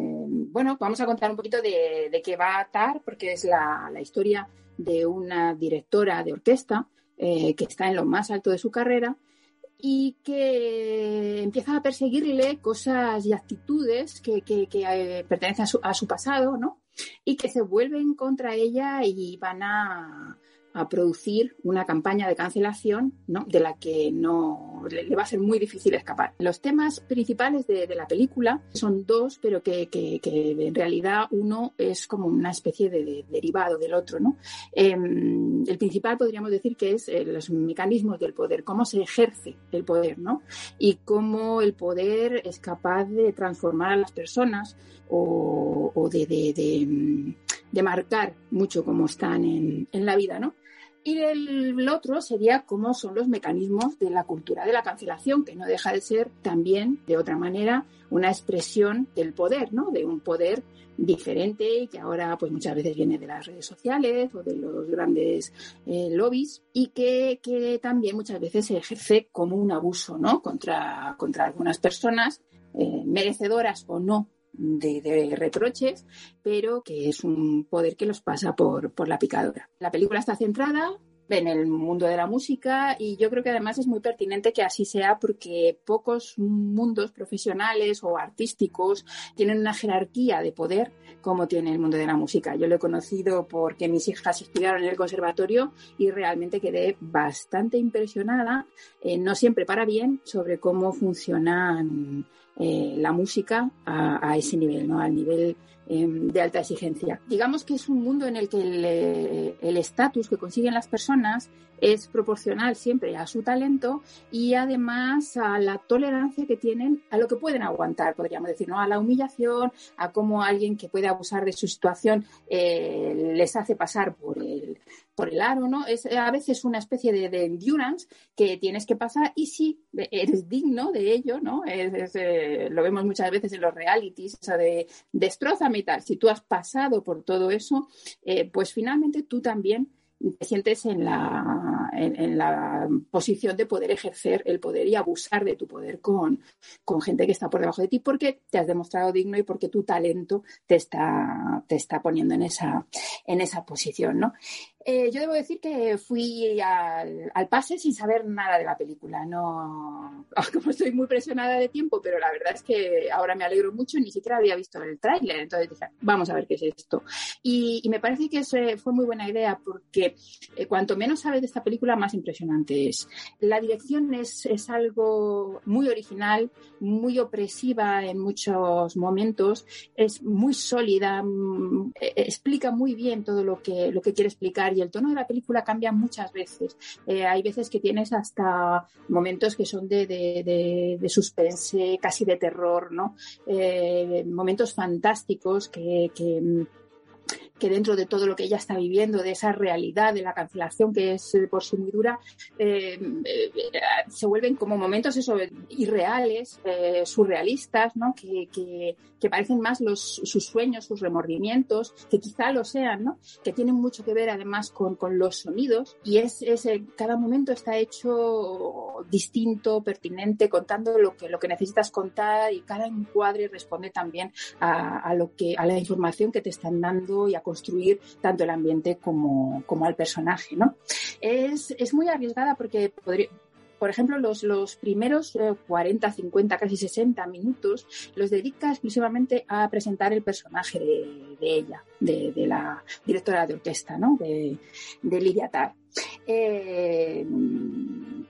bueno, vamos a contar un poquito de, qué va a TAR, porque es la, historia de una directora de orquesta eh, que está en lo más alto de su carrera y que empieza a perseguirle cosas y actitudes que, que pertenecen a su, a su pasado, ¿no? Y que se vuelven contra ella y van a, a producir una campaña de cancelación ¿no? de la que no le, va a ser muy difícil escapar. Los temas principales de, la película son dos, pero que, en realidad uno es como una especie de, derivado del otro. ¿no? Em, el principal podríamos decir que es eh, los mecanismos del poder, cómo se ejerce el poder ¿no? y cómo el poder es capaz de transformar a las personas o, de, de, marcar mucho cómo están en, en la vida. ¿no? Y el otro sería cómo son los mecanismos de la cultura de la cancelación, que no deja de ser también, de otra manera, una expresión del poder, ¿no? De un poder diferente y que ahora pues muchas veces viene de las redes sociales o de los grandes eh, lobbies y que, también muchas veces se ejerce como un abuso, ¿no? Contra, contra algunas personas, eh, merecedoras o no de, reproches, pero que es un poder que los pasa por, por la picadora. La película está centrada en el mundo de la música y yo creo que además es muy pertinente que así sea porque pocos mundos profesionales o artísticos tienen una jerarquía de poder como tiene el mundo de la música. Yo lo he conocido porque mis hijas estudiaron en el conservatorio y realmente quedé bastante impresionada, eh, no siempre para bien, sobre cómo funcionan eh, la música a, ese nivel, ¿no? al nivel em, de alta exigencia. Digamos que es un mundo en el que eh, el estatus que consiguen las personas es proporcional siempre a su talento y además a la tolerancia que tienen a lo que pueden aguantar, podríamos decir, ¿no? a la humillación, a cómo alguien que puede abusar de su situación eh, les hace pasar por el, por el aro, ¿no? Es a veces una especie de, endurance que tienes que pasar y si eres digno de ello, ¿no? Eh, lo vemos muchas veces en los realities, o de destrozame y tal. Si tú has pasado por todo eso, eh, pues finalmente tú también te sientes en la, en, la posición de poder ejercer el poder y abusar de tu poder con, con, gente que está por debajo de ti porque te has demostrado digno y porque tu talento te está, te está poniendo en esa, en esa posición, ¿no? Eh, yo debo decir que fui al, pase sin saber nada de la película. No, como estoy muy presionada de tiempo, pero la verdad es que ahora me alegro mucho. Ni siquiera había visto el tráiler, entonces dije, vamos a ver qué es esto. Y, me parece que fue muy buena idea porque eh, cuanto menos sabes de esta película, más impresionante es. La dirección es, es algo muy original, muy opresiva en muchos momentos, es muy sólida, mm, e, explica muy bien todo lo que lo que quiere explicar y el tono de la película cambia muchas veces. Eh, hay veces que tienes hasta momentos que son de, de, de, suspense, casi de terror, ¿no? Eh, momentos fantásticos que, que que dentro de todo lo que ella está viviendo, de esa realidad, de la cancelación que es eh, por sí muy dura, eh, eh, se vuelven como momentos eso, irreales, surrealistas, ¿no? Que, que, parecen más los, sus sueños, sus remordimientos, que quizá lo sean, ¿no? que tienen mucho que ver además con, con los sonidos y es, es, cada momento está hecho distinto, pertinente, contando lo que, lo que necesitas contar y cada encuadre responde también a, a lo que, a la información que te están dando y a construir tanto el ambiente como, como al personaje, ¿no? Es, es muy arriesgada porque podría, por ejemplo, los, los primeros 40, 50, casi 60 minutos los dedica exclusivamente a presentar el personaje de, ella, de, de, la directora de orquesta, ¿no? de, de Lidia Tar. Eh,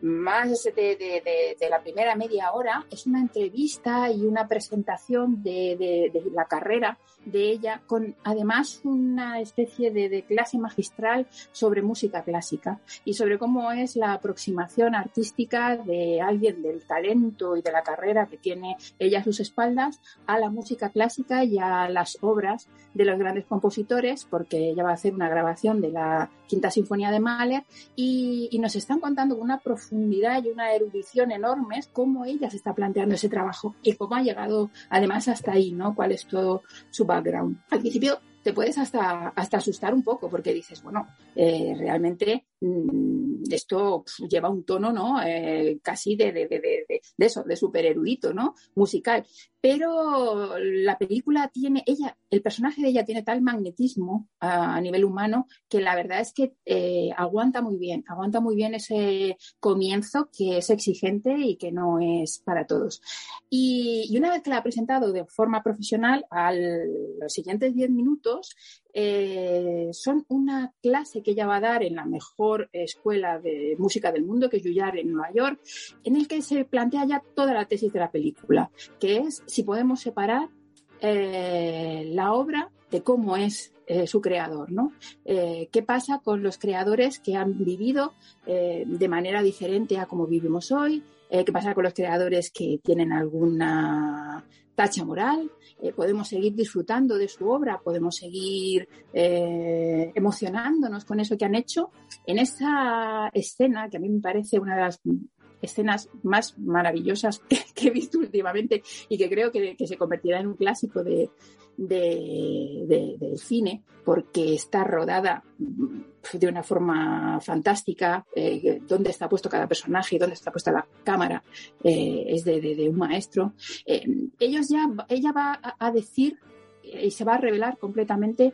más de, la primera media hora es una entrevista y una presentación de, la carrera de ella, con además una especie de, clase magistral sobre música clásica y sobre cómo es la aproximación artística de alguien del talento y de la carrera que tiene ella a sus espaldas a la música clásica y a las obras de los grandes compositores, porque ella va a hacer una grabación de la Quinta Sinfonía de Mahler y, nos están contando con una profundidad y una erudición enormes cómo ella se está planteando ese trabajo y cómo ha llegado además hasta ahí, ¿no? Cuál es todo su background. Al principio te puedes hasta, hasta asustar un poco porque dices, bueno, eh, realmente esto lleva un tono, ¿no? Eh, casi de, de, de, de, eso, de súper erudito, ¿no? Musical. Pero la película tiene, ella, el personaje de ella tiene tal magnetismo a, nivel humano que la verdad es que eh, aguanta muy bien, aguanta muy bien ese comienzo que es exigente y que no es para todos. Y, y una vez que la ha presentado de forma profesional, a los siguientes 10 minutos, eh, son una clase que ella va a dar en la mejor escuela de música del mundo, que es Juilliard en Nueva York, en el que se plantea ya toda la tesis de la película, que es si podemos separar eh, la obra de cómo es eh, su creador, ¿no? ¿Qué pasa con los creadores que han vivido de manera diferente a como vivimos hoy? ¿Qué pasa con los creadores que tienen alguna tacha moral? Eh, podemos seguir disfrutando de su obra, podemos seguir eh, emocionándonos con eso que han hecho. En esa escena, que a mí me parece una de las escenas más maravillosas que, he visto últimamente y que creo que, se convertirá en un clásico de, del cine, porque está rodada de una forma fantástica, eh, dónde está puesto cada personaje y dónde está puesta la cámara, eh, es de, un maestro. Eh, ellos ya, ella va a, decir y se va a revelar completamente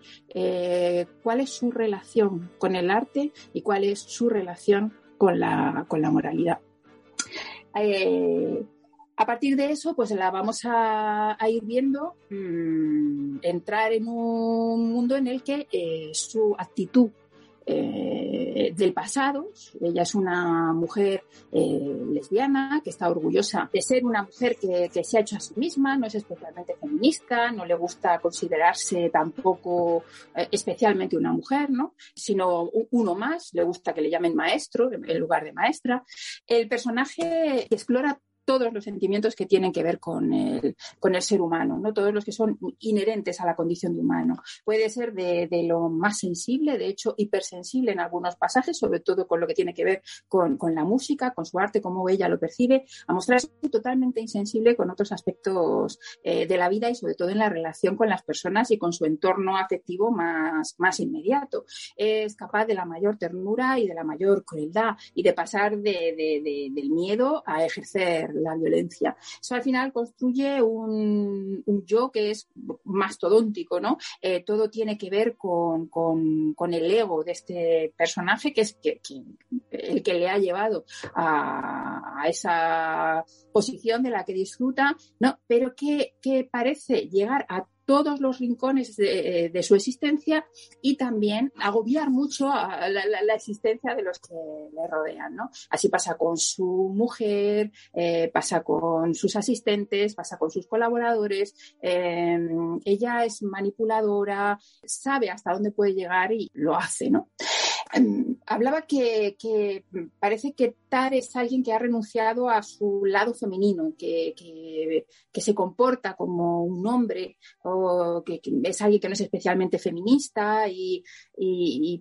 cuál es su relación con el arte y cuál es su relación con la, con la moralidad. A partir de eso, pues la vamos a, ir viendo mm, entrar en un mundo en el que su actitud eh, del pasado. Ella es una mujer eh, lesbiana que está orgullosa de ser una mujer que, se ha hecho a sí misma, no es especialmente feminista, no le gusta considerarse tampoco eh, especialmente una mujer, ¿no? sino uno más, le gusta que le llamen maestro en lugar de maestra. El personaje explora todos los sentimientos que tienen que ver con el, con el ser humano, ¿no? todos los que son inherentes a la condición de humano. Puede ser de, de lo más sensible, de hecho hipersensible en algunos pasajes, sobre todo con lo que tiene que ver con, con la música, con su arte, cómo ella lo percibe, a mostrarse totalmente insensible con otros aspectos eh, de la vida y sobre todo en la relación con las personas y con su entorno afectivo más, más inmediato. Es capaz de la mayor ternura y de la mayor crueldad y de pasar de, de, del miedo a ejercer la violencia. Eso al final construye un, yo que es mastodóntico, ¿no? Eh, todo tiene que ver con, el ego de este personaje, que es el que le ha llevado a, esa posición de la que disfruta, ¿no? Pero que, que parece llegar a todos los rincones de, su existencia y también agobiar mucho a la, existencia de los que le rodean. ¿no? Así pasa con su mujer, eh, pasa con sus asistentes, pasa con sus colaboradores. Em, ella es manipuladora, sabe hasta dónde puede llegar y lo hace. ¿no? Em, hablaba que, parece que Tar es alguien que ha renunciado a su lado femenino, que, se comporta como un hombre, o que, es alguien que no es especialmente feminista y,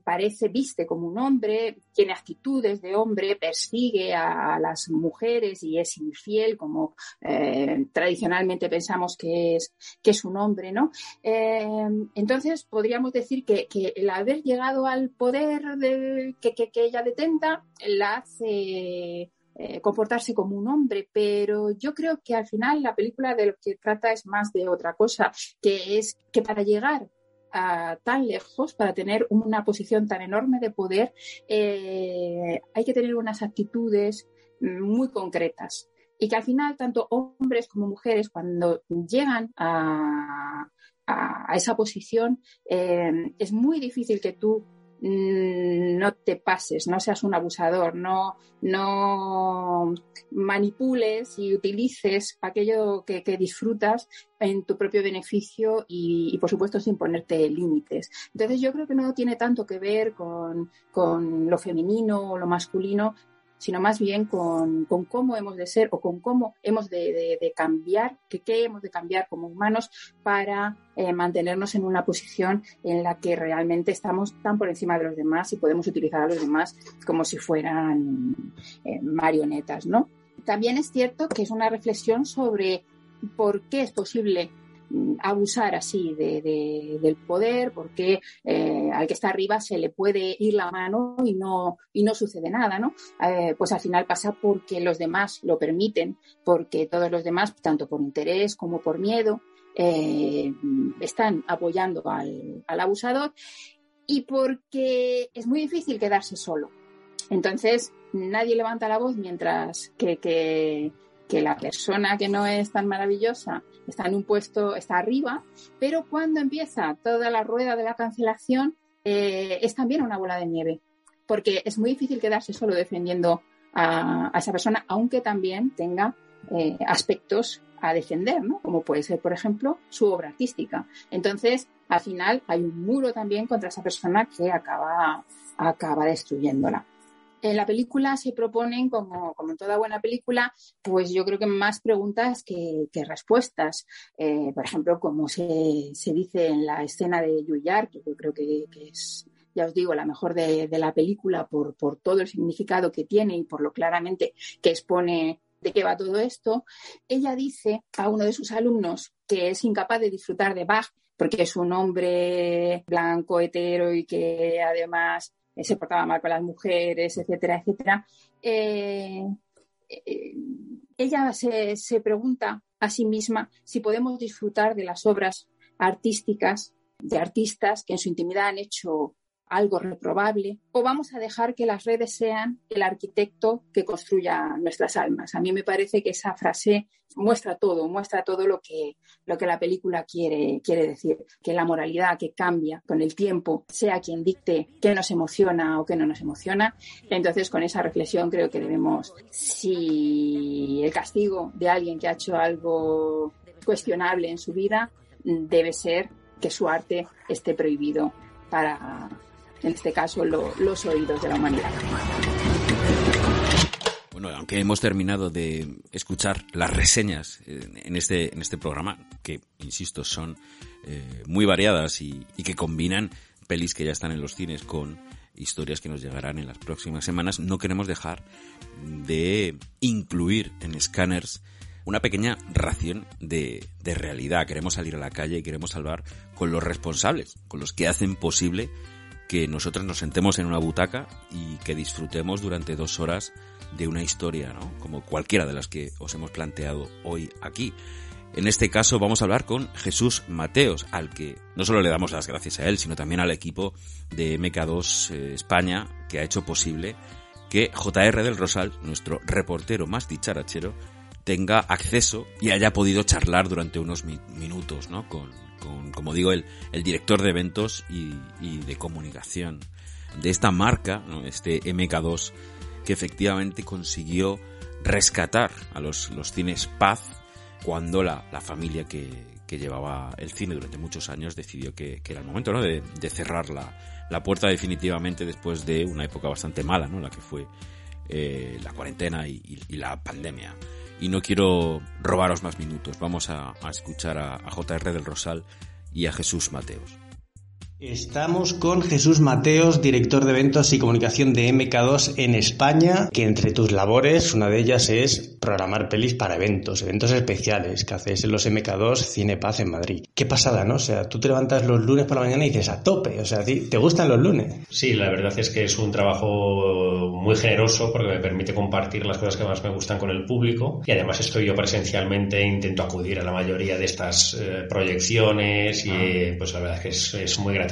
parece, viste como un hombre, tiene actitudes de hombre, persigue a, las mujeres y es infiel, como eh, tradicionalmente pensamos que es, que es un hombre, ¿no? Em, entonces podríamos decir que, el haber llegado al poder que, ella detenta la hace eh, comportarse como un hombre, pero yo creo que al final la película de lo que trata es más de otra cosa, que es que para llegar a tan lejos, para tener una posición tan enorme de poder, eh, hay que tener unas actitudes muy concretas. Y que al final, tanto hombres como mujeres, cuando llegan a, esa posición, eh, es muy difícil que tú no te pases, no seas un abusador, no, no manipules y utilices aquello que, disfrutas en tu propio beneficio y, por supuesto sin ponerte límites. Entonces yo creo que no tiene tanto que ver con, con lo femenino o lo masculino, sino más bien con, cómo hemos de ser o con cómo hemos de, cambiar, que qué hemos de cambiar como humanos para eh, mantenernos en una posición en la que realmente estamos tan por encima de los demás y podemos utilizar a los demás como si fueran eh, marionetas, ¿no? También es cierto que es una reflexión sobre por qué es posible abusar así de, del poder, porque eh, al que está arriba se le puede ir la mano y no, y no sucede nada, ¿no? Eh, pues al final pasa porque los demás lo permiten, porque todos los demás, tanto por interés como por miedo, eh, están apoyando al, abusador y porque es muy difícil quedarse solo. Entonces, nadie levanta la voz mientras que que la persona que no es tan maravillosa está en un puesto, está arriba, pero cuando empieza toda la rueda de la cancelación eh, es también una bola de nieve, porque es muy difícil quedarse solo defendiendo a, esa persona, aunque también tenga eh, aspectos a defender, ¿no? como puede ser, por ejemplo, su obra artística. Entonces, al final hay un muro también contra esa persona que acaba, acaba destruyéndola en la película se proponen, como, como, en toda buena película, pues yo creo que más preguntas que, respuestas. Eh, por ejemplo, como se, dice en la escena de Yuyar, que yo creo que, es, ya os digo, la mejor de, la película por, por, todo el significado que tiene y por lo claramente que expone de qué va todo esto, ella dice a uno de sus alumnos que es incapaz de disfrutar de Bach porque es un hombre blanco, hetero y que además se portaba mal con las mujeres, etcétera, etcétera. Eh, eh, ella se, se pregunta a sí misma si podemos disfrutar de las obras artísticas de artistas que en su intimidad han hecho algo reprobable, o vamos a dejar que las redes sean el arquitecto que construya nuestras almas. A mí me parece que esa frase muestra todo, muestra todo lo que, lo que la película quiere, quiere decir, que la moralidad que cambia con el tiempo sea quien dicte qué nos emociona o qué no nos emociona. Entonces, con esa reflexión creo que debemos, si el castigo de alguien que ha hecho algo cuestionable en su vida debe ser que su arte esté prohibido para en este caso los oídos de la humanidad. Bueno, aunque hemos terminado de escuchar las reseñas en este, en este programa, que, insisto, son eh, muy variadas y, y que combinan pelis que ya están en los cines con historias que nos llegarán en las próximas semanas, no queremos dejar de incluir en Scanners una pequeña ración de, de, realidad. Queremos salir a la calle y queremos salvar con los responsables, con los que hacen posible que nosotros nos sentemos en una butaca y que disfrutemos durante dos horas de una historia, ¿no? Como cualquiera de las que os hemos planteado hoy aquí. En este caso vamos a hablar con Jesús Mateos, al que no solo le damos las gracias a él, sino también al equipo de MK2 eh, España, que ha hecho posible que JR del Rosal, nuestro reportero más dicharachero, tenga acceso y haya podido charlar durante unos minutos, ¿no? Con, con, como digo, el, el director de eventos y, de comunicación de esta marca, este MK2, que efectivamente consiguió rescatar a los, los cines Paz cuando la, la familia que, que llevaba el cine durante muchos años, decidió que, era el momento ¿no? de, cerrar la, la, puerta definitivamente después de una época bastante mala, ¿no? la que fue eh, la cuarentena y, la pandemia. Y no quiero robaros más minutos, vamos a, escuchar a, a JR del Rosal y a Jesús Mateos. Estamos con Jesús Mateos, director de eventos y comunicación de MK2 en España, que entre tus labores, una de ellas es programar pelis para eventos, eventos especiales que haces en los MK2 Cine Paz en Madrid. Qué pasada, ¿no? O sea, tú te levantas los lunes por la mañana y dices a tope, o sea, ¿te gustan los lunes? Sí, la verdad es que es un trabajo muy generoso porque me permite compartir las cosas que más me gustan con el público y además estoy yo presencialmente, intento acudir a la mayoría de estas eh, proyecciones y ah. pues la verdad es que es, es muy gratificante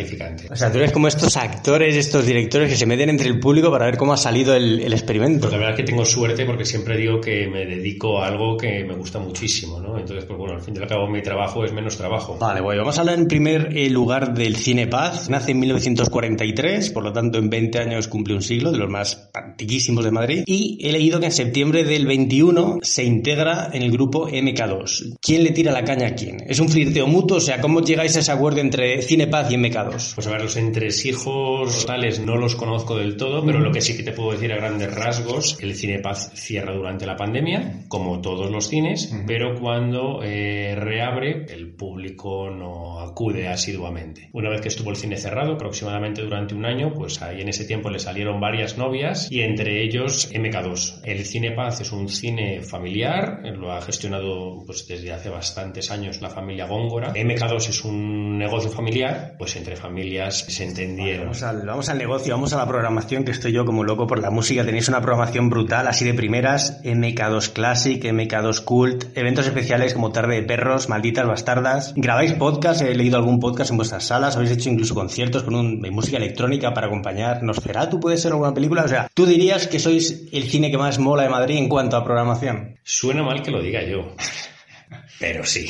o sea, tú eres como estos actores, estos directores que se meten entre el público para ver cómo ha salido el, experimento. Pues la verdad es que tengo suerte porque siempre digo que me dedico a algo que me gusta muchísimo, ¿no? Entonces, pues bueno, al fin y al cabo mi trabajo es menos trabajo. Vale, bueno, vamos a hablar en primer eh, lugar del Cine Paz. Nace en 1943, por lo tanto en 20 años cumple un siglo, de los más antiquísimos de Madrid. Y he leído que en septiembre del 21 se integra en el grupo MK2. ¿Quién le tira la caña a quién? ¿Es un flirteo mutuo? O sea, ¿cómo llegáis a ese acuerdo entre Cine Paz y MK2? Pues a ver, los entresijos totales no los conozco del todo, pero lo que sí que te puedo decir a grandes rasgos, el Cine Paz cierra durante la pandemia, como todos los cines, pero cuando eh, reabre, el público no acude asiduamente. Una vez que estuvo el cine cerrado, aproximadamente durante un año, pues ahí en ese tiempo le salieron varias novias y entre ellos MK2. El Cine Paz es un cine familiar, lo ha gestionado pues desde hace bastantes años la familia Góngora. MK2 es un negocio familiar, pues entre familias se entendieron. vamos, al, vamos, al, negocio, vamos a la programación, que estoy yo como loco por la música. Tenéis una programación brutal, así de primeras, MK2 Classic, MK2 Cult, eventos especiales como Tarde de Perros, Malditas Bastardas. ¿Grabáis podcast? He leído algún podcast en vuestras salas, habéis hecho incluso conciertos con un, música electrónica para acompañar ¿Tú puede ser alguna película? O sea, ¿tú dirías que sois el cine que más mola de Madrid en cuanto a programación? Suena mal que lo diga yo. Pero sí,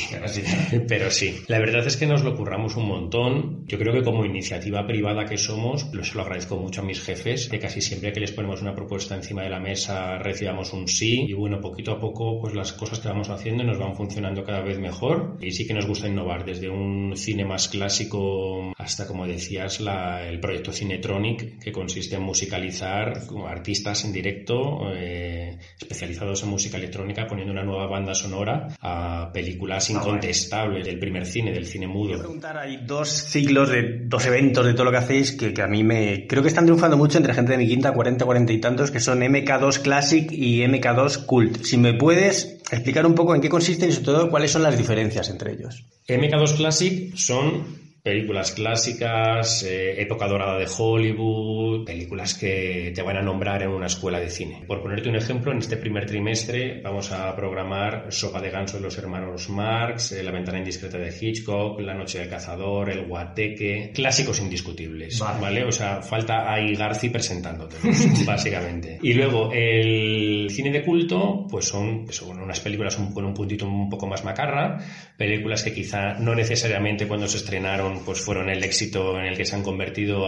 pero sí. La verdad es que nos lo curramos un montón. Yo creo que como iniciativa privada que somos, se lo agradezco mucho a mis jefes, que casi siempre que les ponemos una propuesta encima de la mesa recibamos un sí. Y bueno, poquito a poco, pues las cosas que vamos haciendo nos van funcionando cada vez mejor. Y sí que nos gusta innovar, desde un cine más clásico hasta, como decías, el proyecto Cinetronic, que consiste en musicalizar artistas en directo, eh, especializados en música electrónica, poniendo una nueva banda sonora a películas incontestables del primer cine, del cine mudo. Quiero preguntar, hay dos ciclos de dos eventos de todo lo que hacéis que, que, a mí me creo que están triunfando mucho entre gente de mi quinta, 40, 40 y tantos, que son MK2 Classic y MK2 Cult. Si me puedes explicar un poco en qué consisten y sobre todo cuáles son las diferencias entre ellos. MK2 Classic son películas clásicas, eh, época dorada de Hollywood, películas que te van a nombrar en una escuela de cine. Por ponerte un ejemplo, en este primer trimestre vamos a programar Sopa de Ganso de los hermanos Marx, eh, La ventana indiscreta de Hitchcock, La noche del cazador, El guateque, clásicos indiscutibles, vale. O sea, falta ahí Garci presentándote, básicamente. Y luego el cine de culto, pues son, pues son unas películas con un puntito un poco más macarra, películas que quizá no necesariamente cuando se estrenaron pues fueron el éxito en el que se han convertido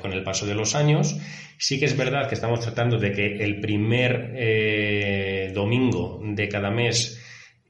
con el paso de los años. Sí que es verdad que estamos tratando de que el primer eh, domingo de cada mes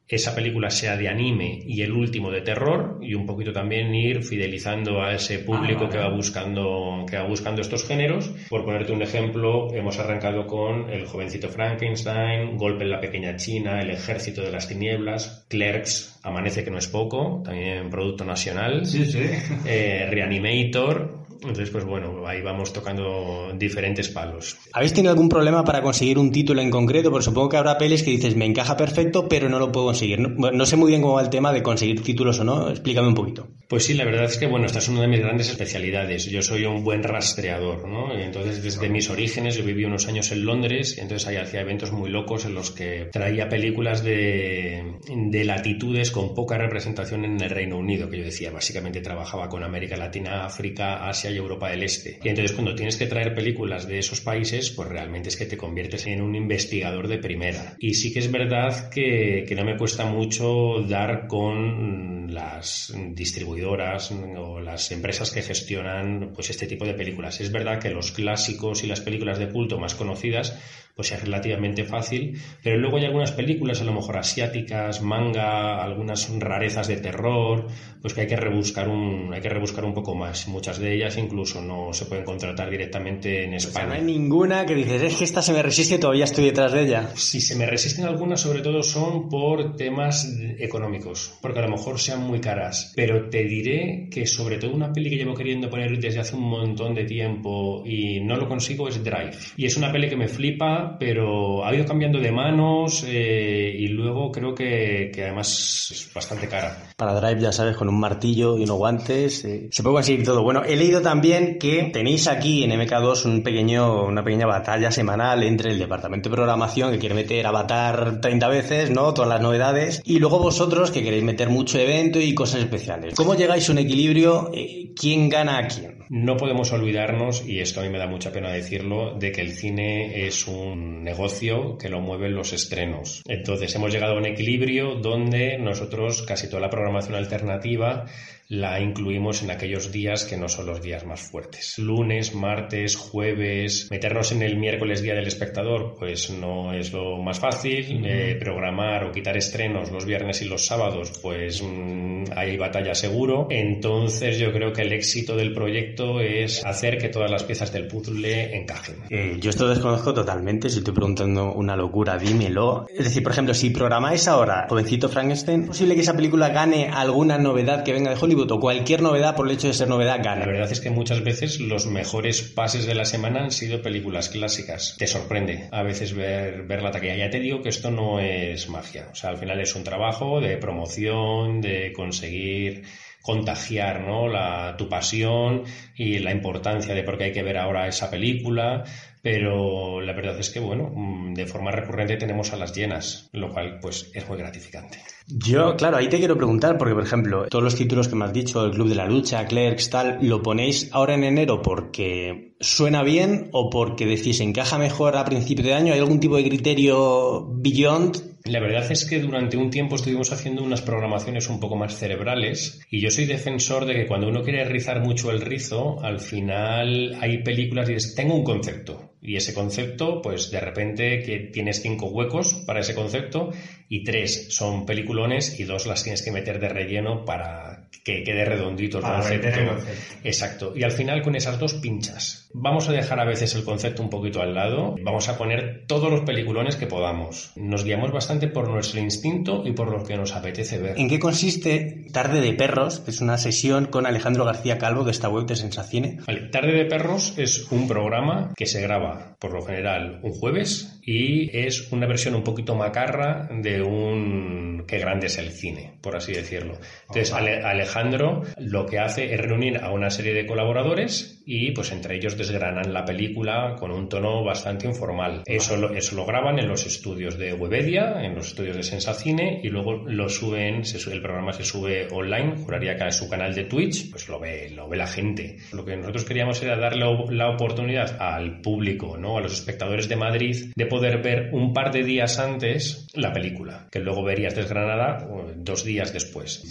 esa película sea de anime y el último de terror y un poquito también ir fidelizando a ese público ah, que va buscando que va buscando estos géneros. Por ponerte un ejemplo, hemos arrancado con El jovencito Frankenstein, Golpe en la pequeña China, El ejército de las tinieblas, Clerks, Amanece que no es poco, también producto nacional, sí, sí. Eh, Reanimator, entonces, pues bueno, ahí vamos tocando diferentes palos. ¿Habéis tenido algún problema para conseguir un título en concreto? Porque supongo que habrá pelis que dices, me encaja perfecto, pero no lo puedo conseguir. No, sé muy bien cómo va el tema de conseguir títulos o no. Explícame un poquito. Pues sí, la verdad es que, bueno, esta es una de mis grandes especialidades. Yo soy un buen rastreador, ¿no? Entonces, desde mis orígenes, yo viví unos años en Londres, y entonces ahí hacía eventos muy locos en los que traía películas de, de latitudes con poca representación en el Reino Unido, que yo decía, básicamente trabajaba con América Latina, África, Asia y Europa del Este. Y entonces cuando tienes que traer películas de esos países, pues realmente es que te conviertes en un investigador de primera. Y sí que es verdad que, que no me cuesta mucho dar con las distribuidoras o las empresas que gestionan pues este tipo de películas. Es verdad que los clásicos y las películas de culto más conocidas pues es relativamente fácil, pero luego hay algunas películas, a lo mejor asiáticas, manga, algunas rarezas de terror, pues que hay que rebuscar un, hay que rebuscar un poco más. Muchas de ellas incluso no se pueden contratar directamente en España. no hay ninguna que dices, es que esta se me resiste y todavía estoy detrás de ella. Si se me resisten algunas, sobre todo son por temas económicos, porque a lo mejor sean muy caras. Pero te diré que sobre todo una peli que llevo queriendo poner desde hace un montón de tiempo y no lo consigo es Drive. Y es una peli que me flipa, pero ha ido cambiando de manos eh, y luego creo que, que, además es bastante cara. Para Drive, ya sabes, con un martillo y unos guantes, eh, se puede conseguir todo. Bueno, he leído también que tenéis aquí en MK2 un pequeño, una pequeña batalla semanal entre el departamento de programación que quiere meter Avatar 30 veces, ¿no? Todas las novedades, y luego vosotros que queréis meter mucho evento y cosas especiales. ¿Cómo llegáis a un equilibrio? Eh, ¿Quién gana a quién? No podemos olvidarnos, y esto a mí me da mucha pena decirlo, de que el cine es un negocio que lo mueven los estrenos. Entonces hemos llegado a un equilibrio donde nosotros casi toda la programación alternativa la incluimos en aquellos días que no son los días más fuertes. Lunes, martes, jueves, meternos en el miércoles día del espectador, pues no es lo más fácil. Eh, programar o quitar estrenos los viernes y los sábados, pues mm, hay batalla seguro. Entonces yo creo que el éxito del proyecto es hacer que todas las piezas del puzzle encajen. Eh, yo esto desconozco totalmente, si estoy preguntando una locura, dímelo. Es decir, por ejemplo, si programáis ahora Jovencito Frankenstein, ¿es posible que esa película gane alguna novedad que venga de Hollywood? Cualquier novedad por el hecho de ser novedad gana. La verdad es que muchas veces los mejores pases de la semana han sido películas clásicas. Te sorprende a veces ver, ver la taquilla. Ya te digo que esto no es magia. O sea, al final es un trabajo de promoción, de conseguir contagiar ¿no? la, tu pasión y la importancia de por qué hay que ver ahora esa película, pero la verdad es que, bueno, mm, de forma recurrente tenemos a las llenas, lo cual pues es muy gratificante. Yo, claro, ahí te quiero preguntar, porque por ejemplo, todos los títulos que me has dicho, el Club de la Lucha, Clerks, tal, ¿lo ponéis ahora en enero porque suena bien o porque decís encaja mejor a principio de año? ¿Hay algún tipo de criterio beyond la verdad es que durante un tiempo estuvimos haciendo unas programaciones un poco más cerebrales y yo soy defensor de que cuando uno quiere rizar mucho el rizo, al final hay películas y dices, tengo un concepto y ese concepto, pues de repente que tienes cinco huecos para ese concepto y tres son peliculones y dos las tienes que meter de relleno para que quede redondito el concepto. Exacto. Y al final con esas dos pinchas. Vamos a dejar a veces el concepto un poquito al lado. Vamos a poner todos los peliculones que podamos. Nos guiamos bastante por nuestro instinto y por lo que nos apetece ver. ¿En qué consiste Tarde de Perros? Es una sesión con Alejandro García Calvo de esta web de Sensacine. Vale. Tarde de Perros es un programa que se graba por lo general un jueves y es una versión un poquito macarra de un qué grande es el cine, por así decirlo. Entonces, Alejandro lo que hace es reunir a una serie de colaboradores y pues entre ellos desgranan la película con un tono bastante informal. Eso lo, eso lo graban en los estudios de Webedia, en los estudios de Sensacine y luego lo suben, el programa se sube online, juraría que en su canal de Twitch, pues lo ve, lo ve la gente. Lo que nosotros queríamos era darle la oportunidad al público, ¿no? a los espectadores de Madrid, de poder ver un par de días antes la película, que luego verías desgranada dos días después.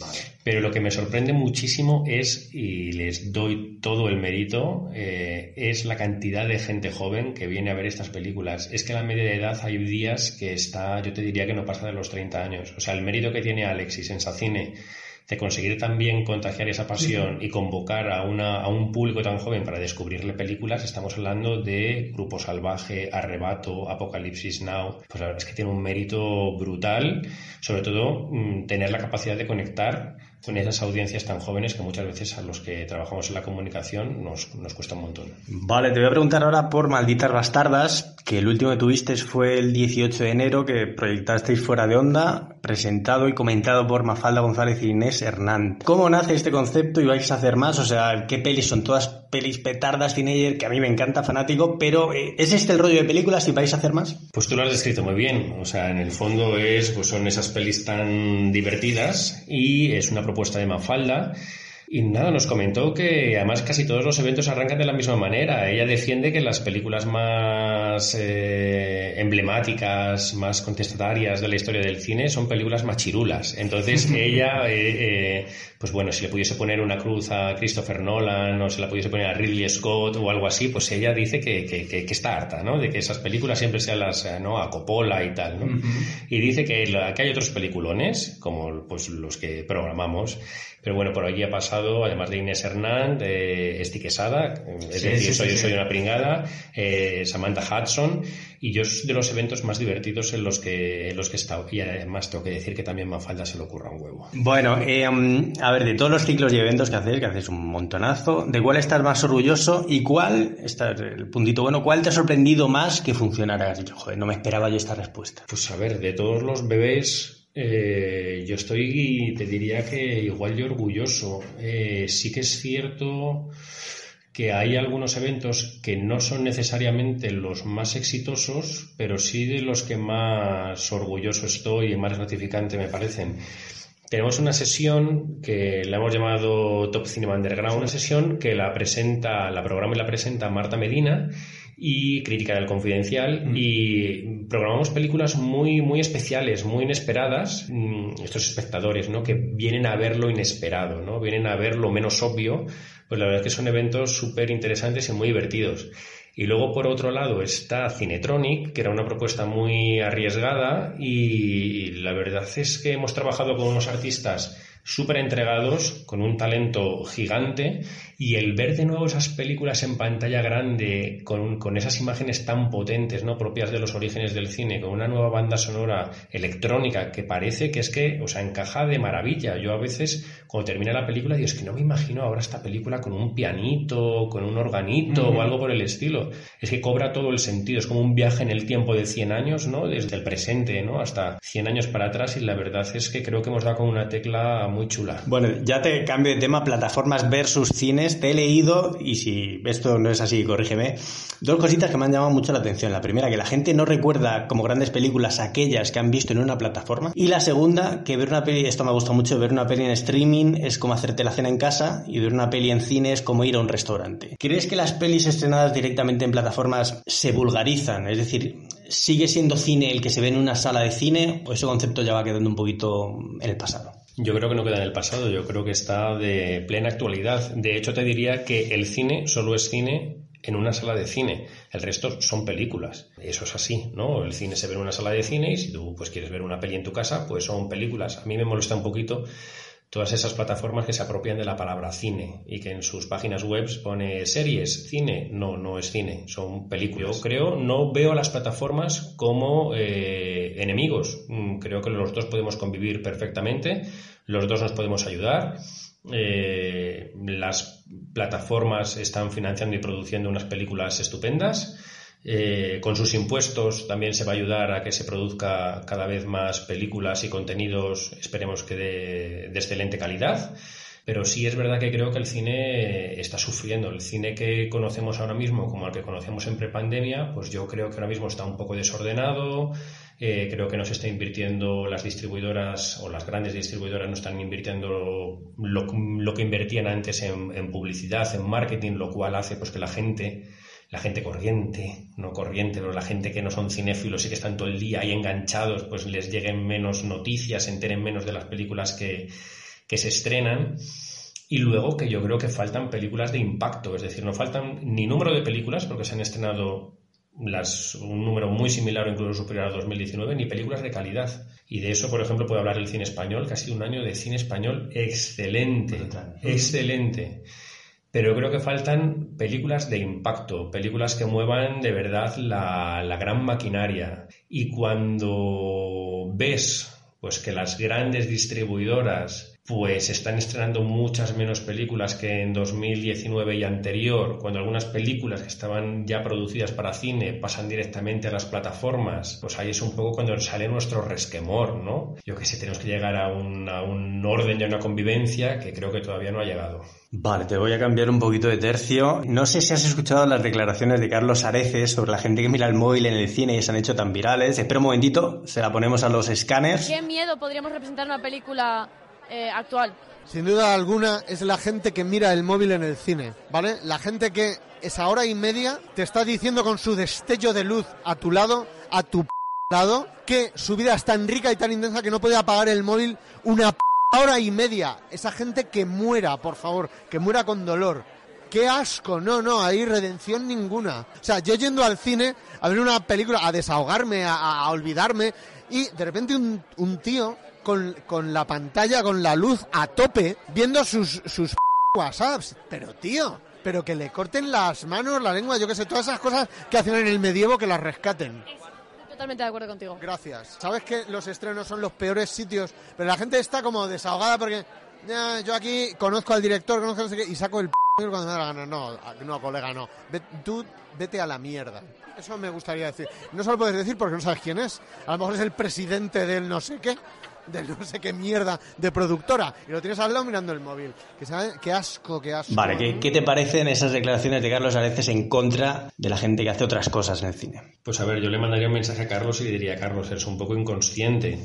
Pero lo que me sorprende muchísimo es, y les doy todo el mérito, eh, es la cantidad de gente joven que viene a ver estas películas. Es que la media de edad hay días que está, yo te diría que no pasa de los 30 años. O sea, el mérito que tiene Alexis en Sacine de conseguir también contagiar esa pasión y convocar a, una, a un público tan joven para descubrirle películas, estamos hablando de Grupo Salvaje, Arrebato, Apocalipsis Now. Pues la verdad es que tiene un mérito brutal, sobre todo mm, tener la capacidad de conectar con esas audiencias tan jóvenes que muchas veces a los que trabajamos en la comunicación nos, nos cuesta un montón. Vale, te voy a preguntar ahora por Malditas Bastardas, que el último que tuviste fue el 18 de enero, que proyectasteis fuera de onda, presentado y comentado por Mafalda González y Inés Hernán. ¿Cómo nace este concepto y vais a hacer más? O sea, ¿qué pelis son? Todas pelis petardas, teenager, que a mí me encanta, fanático, pero eh, ¿es este el rollo de películas y vais a hacer más? Pues tú lo has descrito muy bien. O sea, en el fondo es, pues son esas pelis tan divertidas y es una propuesta de Mafalda Y nada, nos comentó que además casi todos los eventos arrancan de la misma manera. Ella defiende que las películas más eh, emblemáticas, más contestatarias de la historia del cine son películas machirulas. Entonces ella, eh, eh, pues bueno, si le pudiese poner una cruz a Christopher Nolan o se la pudiese poner a Ridley Scott o algo así, pues ella dice que, que, que, está harta, ¿no? De que esas películas siempre sean las, ¿no? A Coppola y tal, ¿no? Y dice que, que hay otros peliculones, como pues los que programamos, pero bueno, por allí ha pasado, además de Inés Hernán, de Esti Quesada, es decir, soy, soy una pringada, eh, Samantha Hudson, y yo es de los eventos más divertidos en los que, en los que he estado. Y además tengo que decir que también Mafalda se le ocurra un huevo. Bueno, eh, a ver, de todos los ciclos y eventos que hacéis, que hacéis un montonazo, ¿de cuál estás más orgulloso y cuál, está el puntito bueno, cuál te ha sorprendido más que funcionara? Has dicho, joder, no me esperaba yo esta respuesta. Pues a ver, de todos los bebés eh, yo estoy, te diría que igual de orgulloso. Eh, sí que es cierto que hay algunos eventos que no son necesariamente los más exitosos, pero sí de los que más orgulloso estoy y más gratificante me parecen. Tenemos una sesión que la hemos llamado Top Cinema Underground, una sesión que la presenta, la programa y la presenta Marta Medina y Crítica del Confidencial mm. y programamos películas muy, muy especiales, muy inesperadas, mm, estos espectadores, ¿no? Que vienen a ver lo inesperado, ¿no? Vienen a ver lo menos obvio, pues la verdad es que son eventos súper interesantes y muy divertidos. Y luego, por otro lado, está Cinetronic, que era una propuesta muy arriesgada y la verdad es que hemos trabajado con unos artistas súper entregados, con un talento gigante, y el ver de nuevo esas películas en pantalla grande, con, con, esas imágenes tan potentes, ¿no? propias de los orígenes del cine, con una nueva banda sonora electrónica que parece que es que, o sea, encaja de maravilla. Yo a veces, cuando termina la película, digo, es que no me imagino ahora esta película con un pianito, con un organito o algo por el estilo. Es que cobra todo el sentido, es como un viaje en el tiempo de 100 años, ¿no? Desde el presente, ¿no? Hasta 100 años para atrás, y la verdad es que creo que hemos dado con una tecla muy chula. Bueno, ya te cambio de tema, plataformas versus cines. Te he leído, y si esto no es así, corrígeme, dos cositas que me han llamado mucho la atención. La primera, que la gente no recuerda como grandes películas aquellas que han visto en una plataforma. Y la segunda, que ver una peli, esto me ha gustado mucho, ver una peli en streaming es como hacerte la cena en casa y ver una peli en cine es como ir a un restaurante. ¿Crees que las pelis estrenadas directamente en plataformas se vulgarizan? Es decir, ¿sigue siendo cine el que se ve en una sala de cine o ese concepto ya va quedando un poquito en el pasado? Yo creo que no queda en el pasado, yo creo que está de plena actualidad. De hecho, te diría que el cine solo es cine en una sala de cine. El resto son películas. Eso es así, ¿no? El cine se ve en una sala de cine y si tú pues quieres ver una peli en tu casa, pues son películas. A mí me molesta un poquito todas esas plataformas que se apropian de la palabra cine y que en sus páginas web pone series, cine. No, no es cine, son películas. Yo creo, no veo a las plataformas como eh, enemigos. Mm, creo que los dos podemos convivir perfectamente, los dos nos podemos ayudar. Eh, las plataformas están financiando y produciendo unas películas estupendas eh, con sus impuestos también se va a ayudar a que se produzca cada vez más películas y contenidos, esperemos que de, excelente calidad. Pero sí es verdad que creo que el cine está sufriendo. El cine que conocemos ahora mismo, como el que conocemos en prepandemia, pues yo creo que ahora mismo está un poco desordenado. Eh, creo que no se está invirtiendo las distribuidoras o las grandes distribuidoras no están invirtiendo lo, que invertían antes en, en, publicidad, en marketing, lo cual hace pues que la gente la gente corriente, no corriente, pero la gente que no son cinéfilos y que están todo el día ahí enganchados, pues les lleguen menos noticias, se enteren menos de las películas que, se estrenan. Y luego que yo creo que faltan películas de impacto, es decir, no faltan ni número de películas, porque se han estrenado las, un número muy similar o incluso superior a 2019, ni películas de calidad. Y de eso, por ejemplo, puede hablar el cine español, que ha sido un año de cine español excelente, excelente pero yo creo que faltan películas de impacto, películas que muevan de verdad la, la gran maquinaria. Y cuando ves pues que las grandes distribuidoras pues están estrenando muchas menos películas que en 2019 y anterior, cuando algunas películas que estaban ya producidas para cine pasan directamente a las plataformas, pues ahí es un poco cuando sale nuestro resquemor, ¿no? Yo que sé, tenemos que llegar a un, a un orden y a una convivencia que creo que todavía no ha llegado. Vale, te voy a cambiar un poquito de tercio. No sé si has escuchado las declaraciones de Carlos Areces sobre la gente que mira el móvil en el cine y se han hecho tan virales. Espera un momentito, se la ponemos a los escáneres. ¿Qué miedo podríamos representar una película eh, actual. sin duda alguna, es la gente que mira el móvil en el cine, ¿vale? La gente que esa hora y media te está diciendo con su destello de luz a tu lado, a tu lado, que su vida es tan rica y tan intensa que no puede apagar el móvil una hora y media. Esa gente que muera, por favor, que muera con dolor. Qué asco, no, no, hay redención ninguna. O sea, yo yendo al cine a ver una película, a desahogarme, a, olvidarme, y de repente un, un tío con, con, la pantalla, con la luz a tope, viendo sus, sus WhatsApps. Pero tío, pero que le corten las manos, la lengua, yo qué sé, todas esas cosas que hacen en el medievo que las rescaten. Totalmente de acuerdo contigo. Gracias. Sabes que los estrenos son los peores sitios, pero la gente está como desahogada porque yo aquí conozco al director, conozco no sé qué, y saco el p cuando me da la gana. No, no, colega, no. tú vete a la mierda. Eso me gustaría decir. No solo puedes decir porque no sabes quién es. A lo mejor es el presidente del no sé qué de no sé qué mierda de productora y lo tienes al lado mirando el móvil. Que sabe, qué asco, qué asco. Vale, ¿qué, ¿qué, te parecen esas declaraciones de Carlos a veces en contra de la gente que hace otras cosas en el cine? Pues a ver, yo le mandaría un mensaje a Carlos y le diría, Carlos, eres un poco inconsciente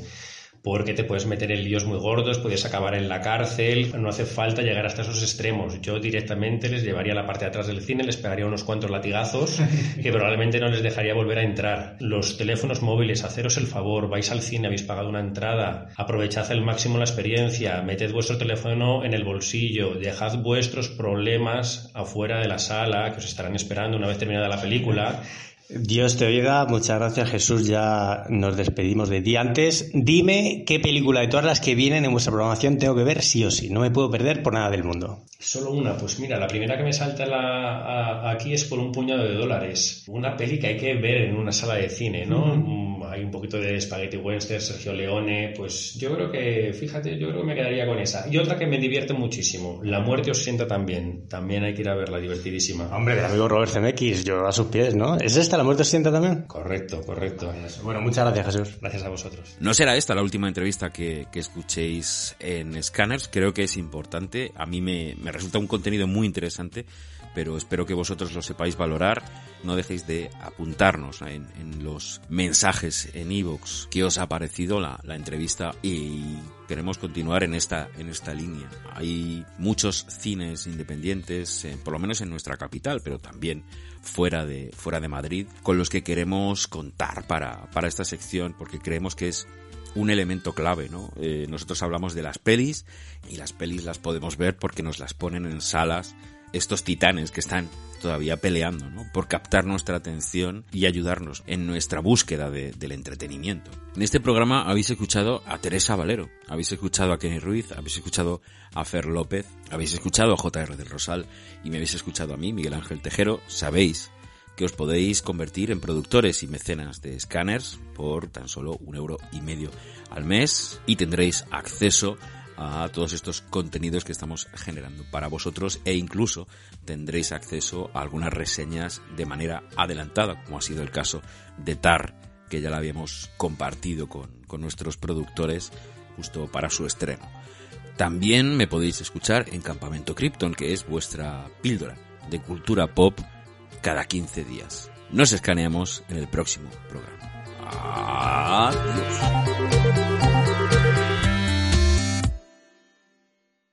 porque te puedes meter en líos muy gordos, puedes acabar en la cárcel, no hace falta llegar hasta esos extremos. Yo directamente les llevaría a la parte de atrás del cine, les pegaría unos cuantos latigazos que probablemente no les dejaría volver a entrar. Los teléfonos móviles, haceros el favor, vais al cine, habéis pagado una entrada, aprovechad al máximo la experiencia, meted vuestro teléfono en el bolsillo, dejad vuestros problemas afuera de la sala que os estarán esperando una vez terminada la película Dios te oiga, muchas gracias Jesús, ya nos despedimos de ti. Antes, dime qué película de todas las que vienen en vuestra programación tengo que ver sí o sí, no me puedo perder por nada del mundo. Solo una, pues mira, la primera que me salta aquí es por un puñado de dólares. Una peli que hay que ver en una sala de cine, ¿no? Hay un poquito de Spaghetti Western, Sergio Leone, pues yo creo que, fíjate, yo creo que me quedaría con esa. Y otra que me divierte muchísimo, La muerte os sienta también, también hay que ir a verla, divertidísima. Hombre, el amigo Robert Zemeckis, yo a sus pies, ¿no? ¿Es esta La muerte os sienta también? Correcto, correcto. Bueno, muchas gracias Jesús. Gracias a vosotros. No será esta la última entrevista que, que escuchéis en Scanners, creo que es importante, a mí me, me resulta un contenido muy interesante pero espero que vosotros lo sepáis valorar. No dejéis de apuntarnos en, los mensajes en iVoox que os ha parecido la, entrevista y queremos continuar en esta, en esta línea. Hay muchos cines independientes, por lo menos en nuestra capital, pero también fuera de, fuera de Madrid, con los que queremos contar para, para esta sección, porque creemos que es un elemento clave, ¿no? Eh, nosotros hablamos de las pelis y las pelis las podemos ver porque nos las ponen en salas estos titanes que están todavía peleando ¿no? por captar nuestra atención y ayudarnos en nuestra búsqueda del entretenimiento. En este programa habéis escuchado a Teresa Valero, habéis escuchado a Kenny Ruiz, habéis escuchado a Fer López, habéis escuchado a JR del Rosal y me habéis escuchado a mí, Miguel Ángel Tejero. Sabéis que os podéis convertir en productores y mecenas de escáneres por tan solo un euro y medio al mes y tendréis acceso a todos estos contenidos que estamos generando para vosotros e incluso tendréis acceso a algunas reseñas de manera adelantada, como ha sido el caso de TAR, que ya la habíamos compartido con, con nuestros productores justo para su estreno. También me podéis escuchar en Campamento Krypton, que es vuestra píldora de cultura pop cada 15 días. Nos escaneamos en el próximo programa. Adiós.